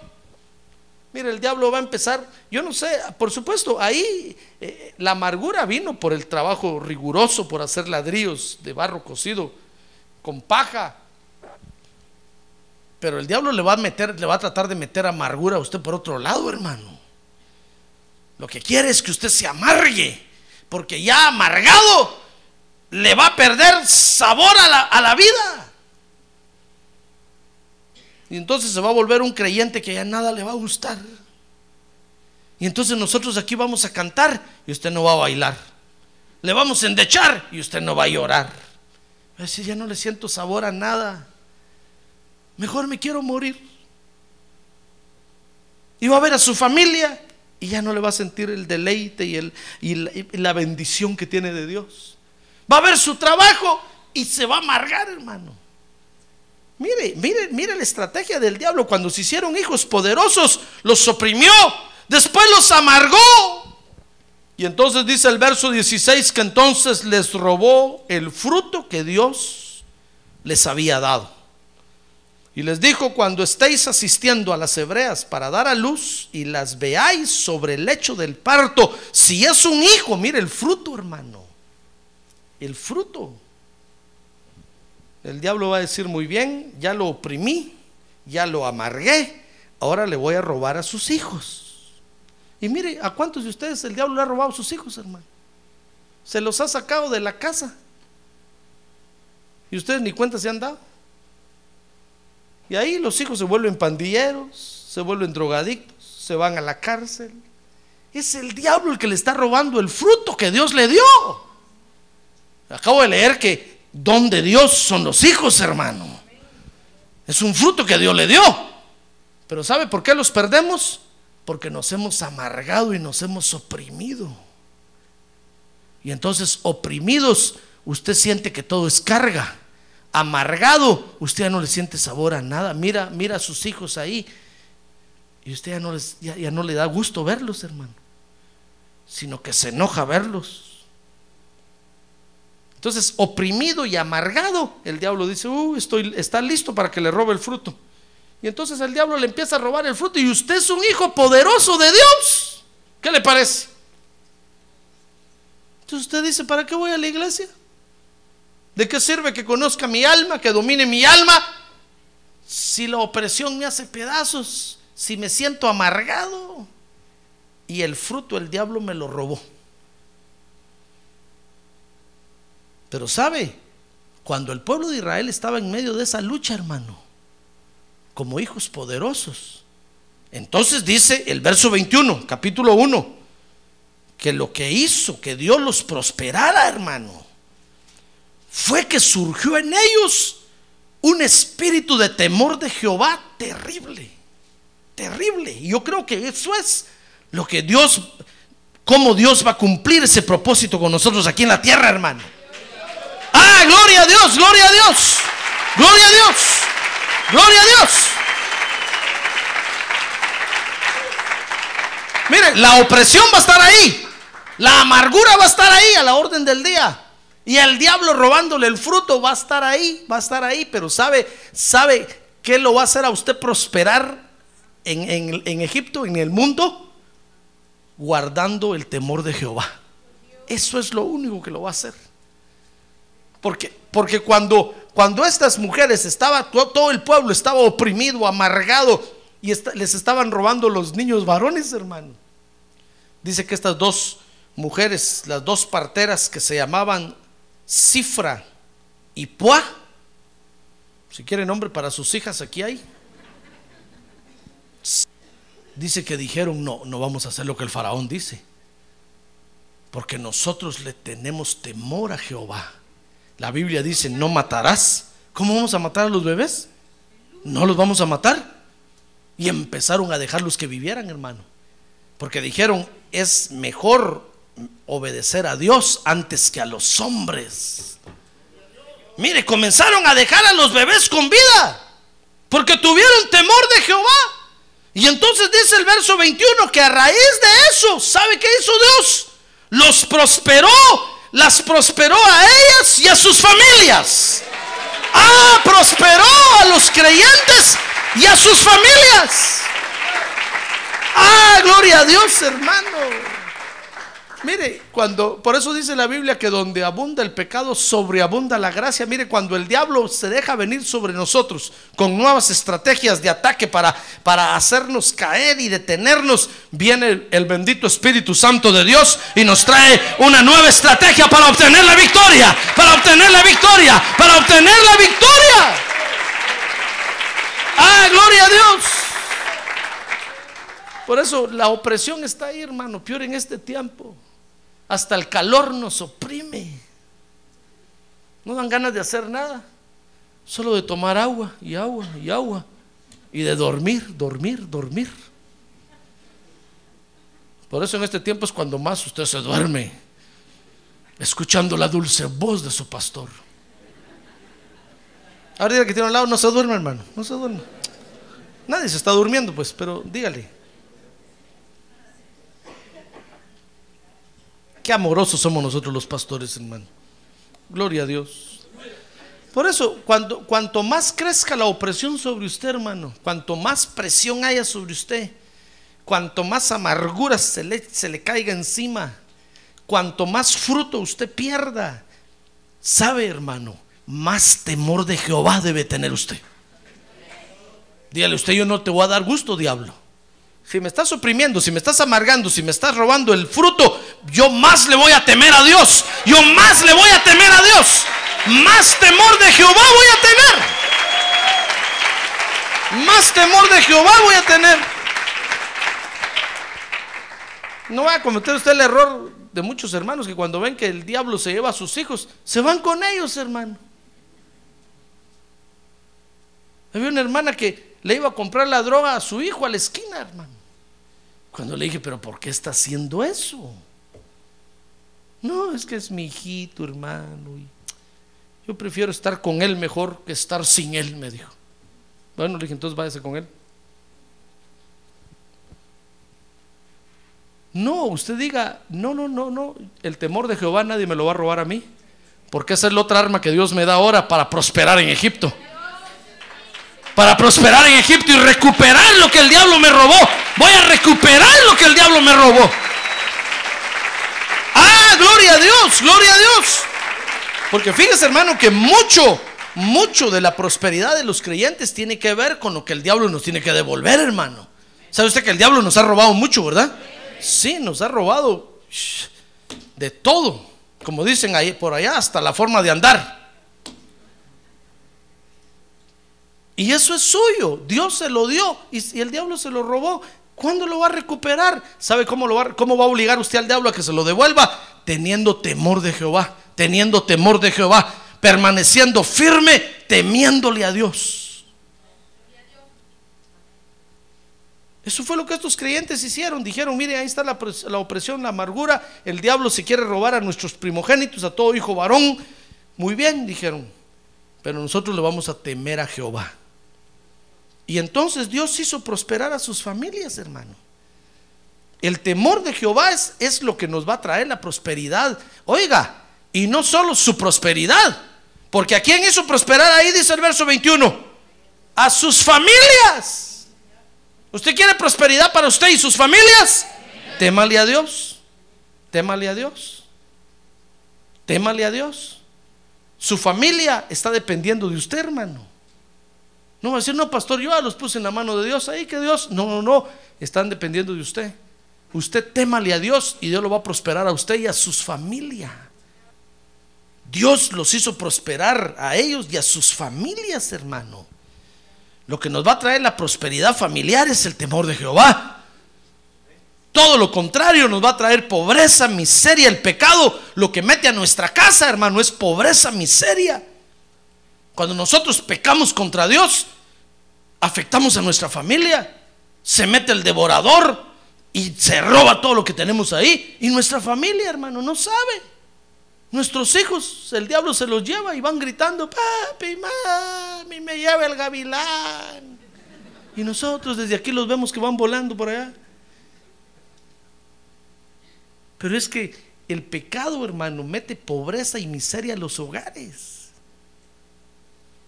Mire, el diablo va a empezar, yo no sé, por supuesto, ahí eh, la amargura vino por el trabajo riguroso, por hacer ladrillos de barro cocido con paja. Pero el diablo le va a meter, le va a tratar de meter amargura a usted por otro lado, hermano. Lo que quiere es que usted se amargue, porque ya amargado le va a perder sabor a la, a la vida. Y entonces se va a volver un creyente que ya nada le va a gustar. Y entonces nosotros aquí vamos a cantar y usted no va a bailar. Le vamos a endechar y usted no va a llorar. Va a decir, ya no le siento sabor a nada. Mejor me quiero morir. Y va a ver a su familia y ya no le va a sentir el deleite y, el, y la, y la bendición que tiene de Dios. Va a ver su trabajo y se va a amargar, hermano. Mire, mire, mire la estrategia del diablo. Cuando se hicieron hijos poderosos, los oprimió, después los amargó. Y entonces dice el verso 16 que entonces les robó el fruto que Dios les había dado. Y les dijo, cuando estéis asistiendo a las hebreas para dar a luz y las veáis sobre el lecho del parto, si es un hijo, mire el fruto, hermano. El fruto. El diablo va a decir, muy bien, ya lo oprimí, ya lo amargué, ahora le voy a robar a sus hijos. Y mire, ¿a cuántos de ustedes el diablo le ha robado a sus hijos, hermano? Se los ha sacado de la casa. Y ustedes ni cuenta se han dado. Y ahí los hijos se vuelven pandilleros, se vuelven drogadictos, se van a la cárcel. Es el diablo el que le está robando el fruto que Dios le dio. Acabo de leer que don de Dios son los hijos, hermano. Es un fruto que Dios le dio. Pero ¿sabe por qué los perdemos? Porque nos hemos amargado y nos hemos oprimido. Y entonces oprimidos, usted siente que todo es carga. Amargado, usted ya no le siente sabor a nada. Mira, mira a sus hijos ahí. Y usted ya no, les, le da gusto verlos, hermano. Sino que se enoja verlos. Entonces, oprimido y amargado, el diablo dice, uh, estoy, está listo para que le robe el fruto. Y entonces el diablo le empieza a robar el fruto y usted es un hijo poderoso de Dios. ¿Qué le parece? Entonces usted dice, ¿para qué voy a la iglesia? ¿De qué sirve que conozca mi alma, que domine mi alma? Si la opresión me hace pedazos, si me siento amargado y el fruto el diablo me lo robó. Pero sabe, cuando el pueblo de Israel estaba en medio de esa lucha, hermano, como hijos poderosos. Entonces dice el verso 21, capítulo 1, que lo que hizo que Dios los prosperara, hermano, fue que surgió en ellos un espíritu de temor de Jehová terrible, terrible. Y yo creo que eso es lo que Dios, cómo Dios va a cumplir ese propósito con nosotros aquí en la tierra, hermano. Ah, gloria a Dios, gloria a Dios, gloria a Dios, gloria a Dios. Mire, la opresión va a estar ahí, la amargura va a estar ahí a la orden del día. Y el diablo robándole el fruto va a estar ahí, va a estar ahí, pero sabe, sabe qué lo va a hacer a usted prosperar en, en, en Egipto, en el mundo, guardando el temor de Jehová. Eso es lo único que lo va a hacer. Porque, porque cuando, cuando estas mujeres estaba, todo, el pueblo estaba oprimido, amargado, y les estaban robando los niños varones, hermano. Dice que estas dos mujeres, las dos parteras que se llamaban Cifra y Puá, si quiere nombre para sus hijas, aquí hay. Dice que dijeron, no, no vamos a hacer lo que el faraón dice, porque nosotros le tenemos temor a Jehová. La Biblia dice, no matarás. ¿Cómo vamos a matar a los bebés? No los vamos a matar. Y empezaron a dejarlos que vivieran, hermano. Porque dijeron, es mejor obedecer a Dios antes que a los hombres. Mire, comenzaron a dejar a los bebés con vida. Porque tuvieron temor de Jehová. Y entonces dice el verso 21 que a raíz de eso, ¿sabe qué hizo Dios? Los prosperó, las prosperó a ellas y a sus familias. Ah, prosperó a los creyentes y a sus familias. Ah, gloria a Dios, hermano. Mire, cuando, por eso dice la Biblia que donde abunda el pecado, sobreabunda la gracia. Mire, cuando el diablo se deja venir sobre nosotros con nuevas estrategias de ataque para, para hacernos caer y detenernos, viene el, bendito Espíritu Santo de Dios y nos trae una nueva estrategia para obtener la victoria, para obtener la victoria, para obtener la victoria. Ah, gloria a Dios. Por eso la opresión está ahí, hermano, peor en este tiempo. Hasta el calor nos oprime. No dan ganas de hacer nada. Solo de tomar agua y agua y agua. Y de dormir, dormir, dormir. Por eso en este tiempo es cuando más usted se duerme. Escuchando la dulce voz de su pastor. Ahora que tiene al lado, no se duerme, hermano. No se duerme. Nadie se está durmiendo, pues, pero dígale. Qué amorosos somos nosotros los pastores, hermano. Gloria a Dios. Por eso, cuando, cuanto más crezca la opresión sobre usted, hermano, cuanto más presión haya sobre usted, cuanto más amargura se le, se le caiga encima, cuanto más fruto usted pierda, sabe, hermano, más temor de Jehová debe tener usted. Dígale usted, yo no te voy a dar gusto, diablo. Si me estás oprimiendo, si me estás amargando, si me estás robando el fruto, yo más le voy a temer a Dios. Yo más le voy a temer a Dios. Más temor de Jehová voy a tener. Más temor de Jehová voy a tener. No va a cometer usted el error de muchos hermanos que cuando ven que el diablo se lleva a sus hijos, se van con ellos, hermano. Había una hermana que le iba a comprar la droga a su hijo a la esquina, hermano. Cuando le dije, pero ¿por qué está haciendo eso? No, es que es mi hijito, hermano. y yo prefiero estar con él mejor que estar sin él, me dijo. Bueno, le dije, entonces váyase con él. No, usted diga, no, no, no, no, el temor de Jehová nadie me lo va a robar a mí, porque esa es la otra arma que Dios me da ahora para prosperar en Egipto. Para prosperar en Egipto y recuperar lo que el diablo me robó. Voy a recuperar lo que el diablo me robó. Ah, gloria a Dios, gloria a Dios. Porque fíjese hermano que mucho, mucho de la prosperidad de los creyentes tiene que ver con lo que el diablo nos tiene que devolver, hermano. ¿Sabe usted que el diablo nos ha robado mucho, verdad? Sí, nos ha robado de todo. Como dicen ahí por allá, hasta la forma de andar. Y eso es suyo. Dios se lo dio y, y el diablo se lo robó. ¿Cuándo lo va a recuperar? ¿Sabe cómo, lo va, cómo va a obligar usted al diablo a que se lo devuelva? Teniendo temor de Jehová, teniendo temor de Jehová, permaneciendo firme, temiéndole a Dios. Eso fue lo que estos creyentes hicieron. Dijeron, mire, ahí está la, la opresión, la amargura. El diablo se quiere robar a nuestros primogénitos, a todo hijo varón. Muy bien, dijeron. Pero nosotros le vamos a temer a Jehová. Y entonces Dios hizo prosperar a sus familias, hermano. El temor de Jehová es, lo que nos va a traer la prosperidad. Oiga, y no solo su prosperidad, porque a quién hizo prosperar ahí, dice el verso 21, a sus familias. ¿Usted quiere prosperidad para usted y sus familias? Témale a Dios. Témale a Dios. Témale a Dios. Su familia está dependiendo de usted, hermano. No va a decir, no, pastor, yo ya los puse en la mano de Dios. Ahí que Dios. No, no, no. Están dependiendo de usted. Usted témale a Dios y Dios lo va a prosperar a usted y a sus familias. Dios los hizo prosperar a ellos y a sus familias, hermano. Lo que nos va a traer la prosperidad familiar es el temor de Jehová. Todo lo contrario nos va a traer pobreza, miseria, el pecado. Lo que mete a nuestra casa, hermano, es pobreza, miseria. Cuando nosotros pecamos contra Dios, afectamos a nuestra familia. Se mete el devorador y se roba todo lo que tenemos ahí. Y nuestra familia, hermano, no sabe. Nuestros hijos, el diablo se los lleva y van gritando, papi, mami, me lleva el gavilán. Y nosotros desde aquí los vemos que van volando por allá. Pero es que el pecado, hermano, mete pobreza y miseria a los hogares.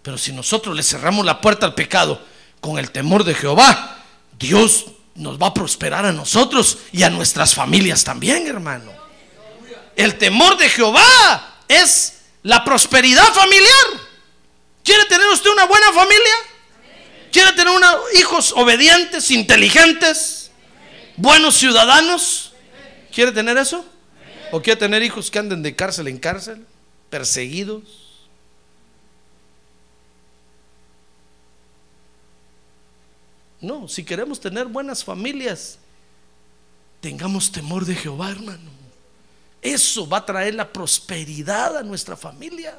Pero si nosotros le cerramos la puerta al pecado con el temor de Jehová, Dios nos va a prosperar a nosotros y a nuestras familias también, hermano. El temor de Jehová es la prosperidad familiar. ¿Quiere tener usted una buena familia? ¿Quiere tener una- hijos obedientes, inteligentes, buenos ciudadanos? ¿Quiere tener eso? ¿O quiere tener hijos que anden de cárcel en cárcel, perseguidos? No, si queremos tener buenas familias, tengamos temor de Jehová, hermano. Eso va a traer la prosperidad a nuestra familia.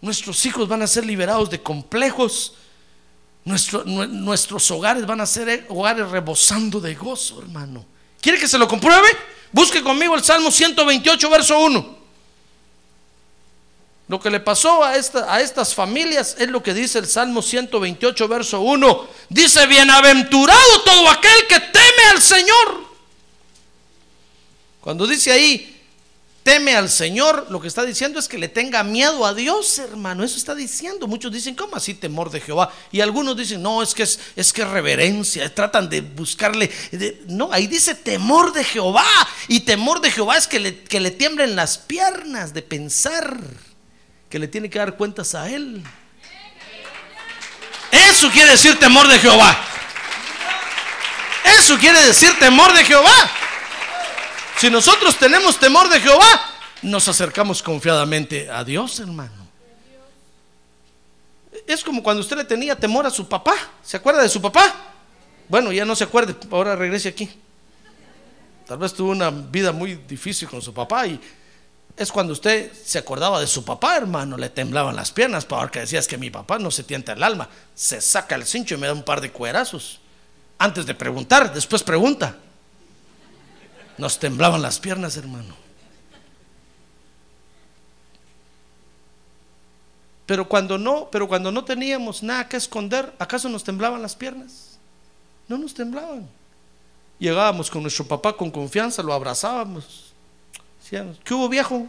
Nuestros hijos van a ser liberados de complejos. Nuestro- nue- nuestros hogares van a ser eh, hogares rebosando de gozo, hermano. ¿Quiere que se lo compruebe? Busque conmigo el Salmo 128, verso 1. Lo que le pasó a, a estas familias es lo que dice el Salmo 128, verso 1. Dice, bienaventurado todo aquel que teme al Señor. Cuando dice ahí, teme al Señor, lo que está diciendo es que le tenga miedo a Dios, hermano. Eso está diciendo. Muchos dicen, ¿cómo así temor de Jehová? Y algunos dicen, no, es que es, es que reverencia. Tratan de buscarle. no, ahí dice temor de Jehová. Y temor de Jehová es que le, que le tiemblen las piernas de pensar que le tiene que dar cuentas a Él. Eso quiere decir temor de Jehová. Eso quiere decir temor de Jehová. Si nosotros tenemos temor de Jehová, nos acercamos confiadamente a Dios, hermano. Es como cuando usted le tenía temor a su papá. ¿Se acuerda de su papá? Bueno, ya no se acuerde, ahora regrese aquí. Tal vez tuvo una vida muy difícil con su papá y es cuando usted se acordaba de su papá, hermano, le temblaban las piernas, porque decía es que mi papá no se tienta el alma, se saca el cincho y me da un par de cuerazos. Antes de preguntar, después pregunta. Nos temblaban las piernas, hermano. Pero cuando no, pero cuando no teníamos nada que esconder, ¿acaso nos temblaban las piernas? No nos temblaban. Llegábamos con nuestro papá con confianza, lo abrazábamos. Decíamos, ¿qué hubo viejo?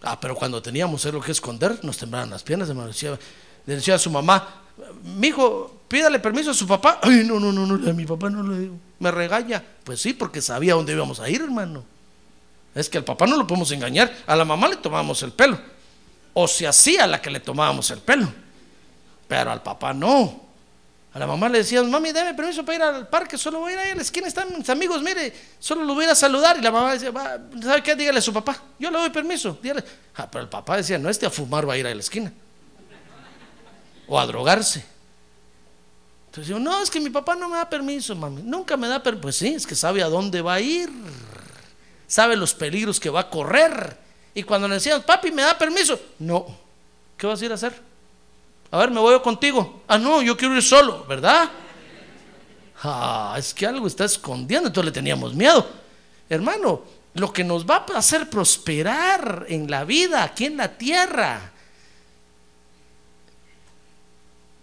Ah, pero cuando teníamos algo que esconder, nos temblaban las piernas, hermano. Decía, decía a su mamá, mi hijo, pídale permiso a su papá. Ay, no, no, no, no, a mi papá no le digo. Me regaña. Pues sí, porque sabía dónde íbamos a ir, hermano. Es que al papá no lo podemos engañar. A la mamá le tomábamos el pelo. O se hacía la que le tomábamos el pelo. Pero al papá no. A la mamá le decían, mami, dame permiso para ir al parque, solo voy a ir ahí a la esquina, están mis amigos, mire, solo lo voy a ir a saludar. Y la mamá decía, "Va, ¿sabe qué? Dígale a su papá, yo le doy permiso. Ah, pero el papá decía, no, este a fumar va a ir a la esquina. O a drogarse. Entonces yo, no, es que mi papá no me da permiso, mami. Nunca me da permiso. Pues sí, es que sabe a dónde va a ir. Sabe los peligros que va a correr. Y cuando le decían, papi, ¿me da permiso? No. ¿Qué vas a ir a hacer? A ver, me voy contigo. Ah, no, yo quiero ir solo, ¿verdad? Ah, es que algo está escondiendo, entonces le teníamos miedo. Hermano, lo que nos va a hacer prosperar en la vida, aquí en la tierra,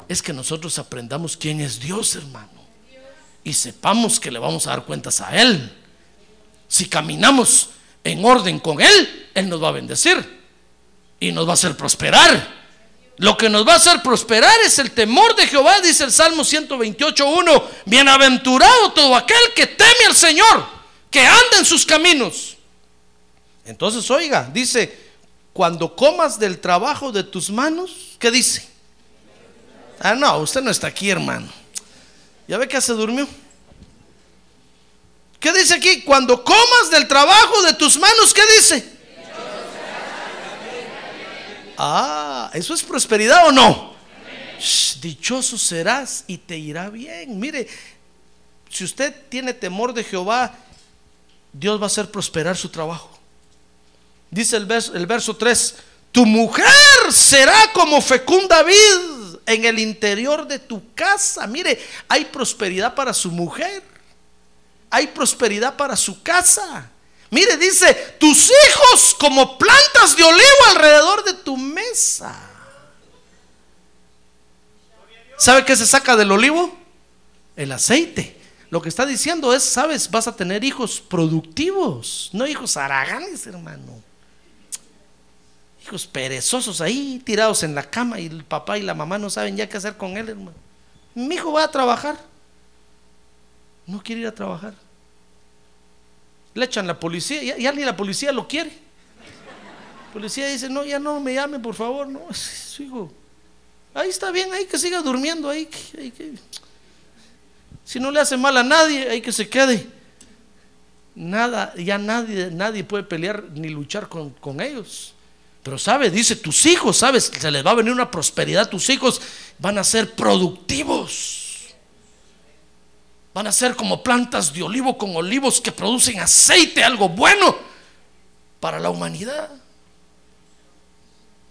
es que nosotros aprendamos quién es Dios, hermano. Y sepamos que le vamos a dar cuentas a Él. Si caminamos en orden con Él, Él nos va a bendecir y nos va a hacer prosperar. Lo que nos va a hacer prosperar es el temor de Jehová, dice el Salmo 128.1. Bienaventurado todo aquel que teme al Señor, que anda en sus caminos. Entonces, oiga, dice, cuando comas del trabajo de tus manos, ¿qué dice? Ah, no, usted no está aquí, hermano. ¿Ya ve que se durmió? ¿Qué dice aquí? Cuando comas del trabajo de tus manos, ¿qué dice? Ah, ¿eso es prosperidad o no? dichoso serás y te irá bien. Mire, si usted tiene temor de Jehová, Dios va a hacer prosperar su trabajo. Dice el verso, el verso 3, tu mujer será como fecunda vid en el interior de tu casa. Mire, hay prosperidad para su mujer, hay prosperidad para su casa. Mire, dice, tus hijos como plantas de olivo alrededor de tu mesa. ¿Sabe qué se saca del olivo? El aceite. Lo que está diciendo es, sabes, vas a tener hijos productivos, no hijos haraganes, hermano. Hijos perezosos ahí, tirados en la cama y el papá y la mamá no saben ya qué hacer con él, hermano. Mi hijo va a trabajar. No quiere ir a trabajar. Le echan la policía, ya, ni la policía lo quiere. La policía dice, no, ya no me llame, por favor, no, <laughs> su hijo. Ahí está bien, ahí que siga durmiendo, ahí, que, si no le hace mal a nadie, ahí que se quede. Nada, ya nadie, nadie puede pelear ni luchar con, con ellos. Pero sabe, dice, tus hijos, sabes, se les va a venir una prosperidad, tus hijos van a ser productivos. Van a ser como plantas de olivo con olivos que producen aceite, algo bueno para la humanidad.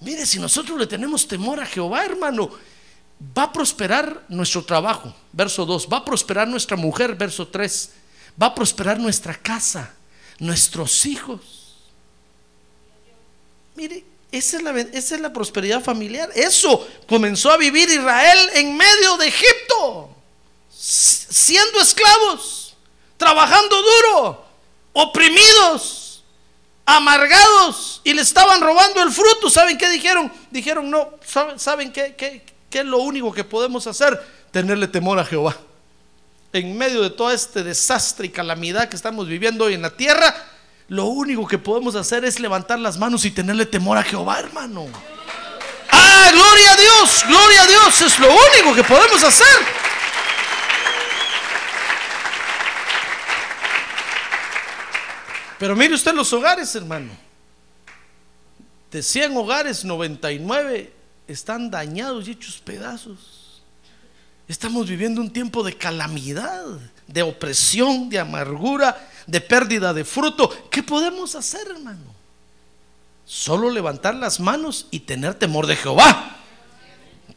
Mire, si nosotros le tenemos temor a Jehová, hermano, va a prosperar nuestro trabajo, verso 2, va a prosperar nuestra mujer, verso 3, va a prosperar nuestra casa, nuestros hijos. Mire, esa es, la, esa es la prosperidad familiar. Eso comenzó a vivir Israel en medio de Egipto siendo esclavos, trabajando duro, oprimidos, amargados y le estaban robando el fruto. ¿Saben qué dijeron? Dijeron, no, ¿saben, qué, qué, qué es lo único que podemos hacer? Tenerle temor a Jehová. En medio de todo este desastre y calamidad que estamos viviendo hoy en la tierra, lo único que podemos hacer es levantar las manos y tenerle temor a Jehová, hermano. Ah, gloria a Dios, gloria a Dios, es lo único que podemos hacer. Pero mire usted los hogares, hermano. De 100 hogares, 99 están dañados y hechos pedazos. Estamos viviendo un tiempo de calamidad, de opresión, de amargura, de pérdida de fruto. ¿Qué podemos hacer, hermano? Solo levantar las manos y tener temor de Jehová.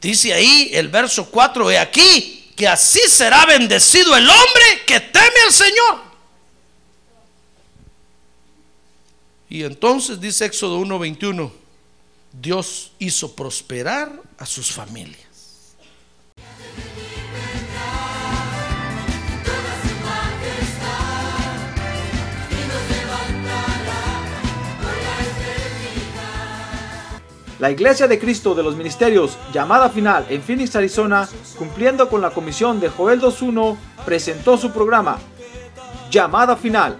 Dice ahí el verso 4, he aquí que así será bendecido el hombre que teme al Señor. Y entonces dice Éxodo 1:21, Dios hizo prosperar a sus familias.
La Iglesia de Cristo de los Ministerios, llamada final en Phoenix, Arizona, cumpliendo con la comisión de Joel 2.1, presentó su programa, Llamada Final,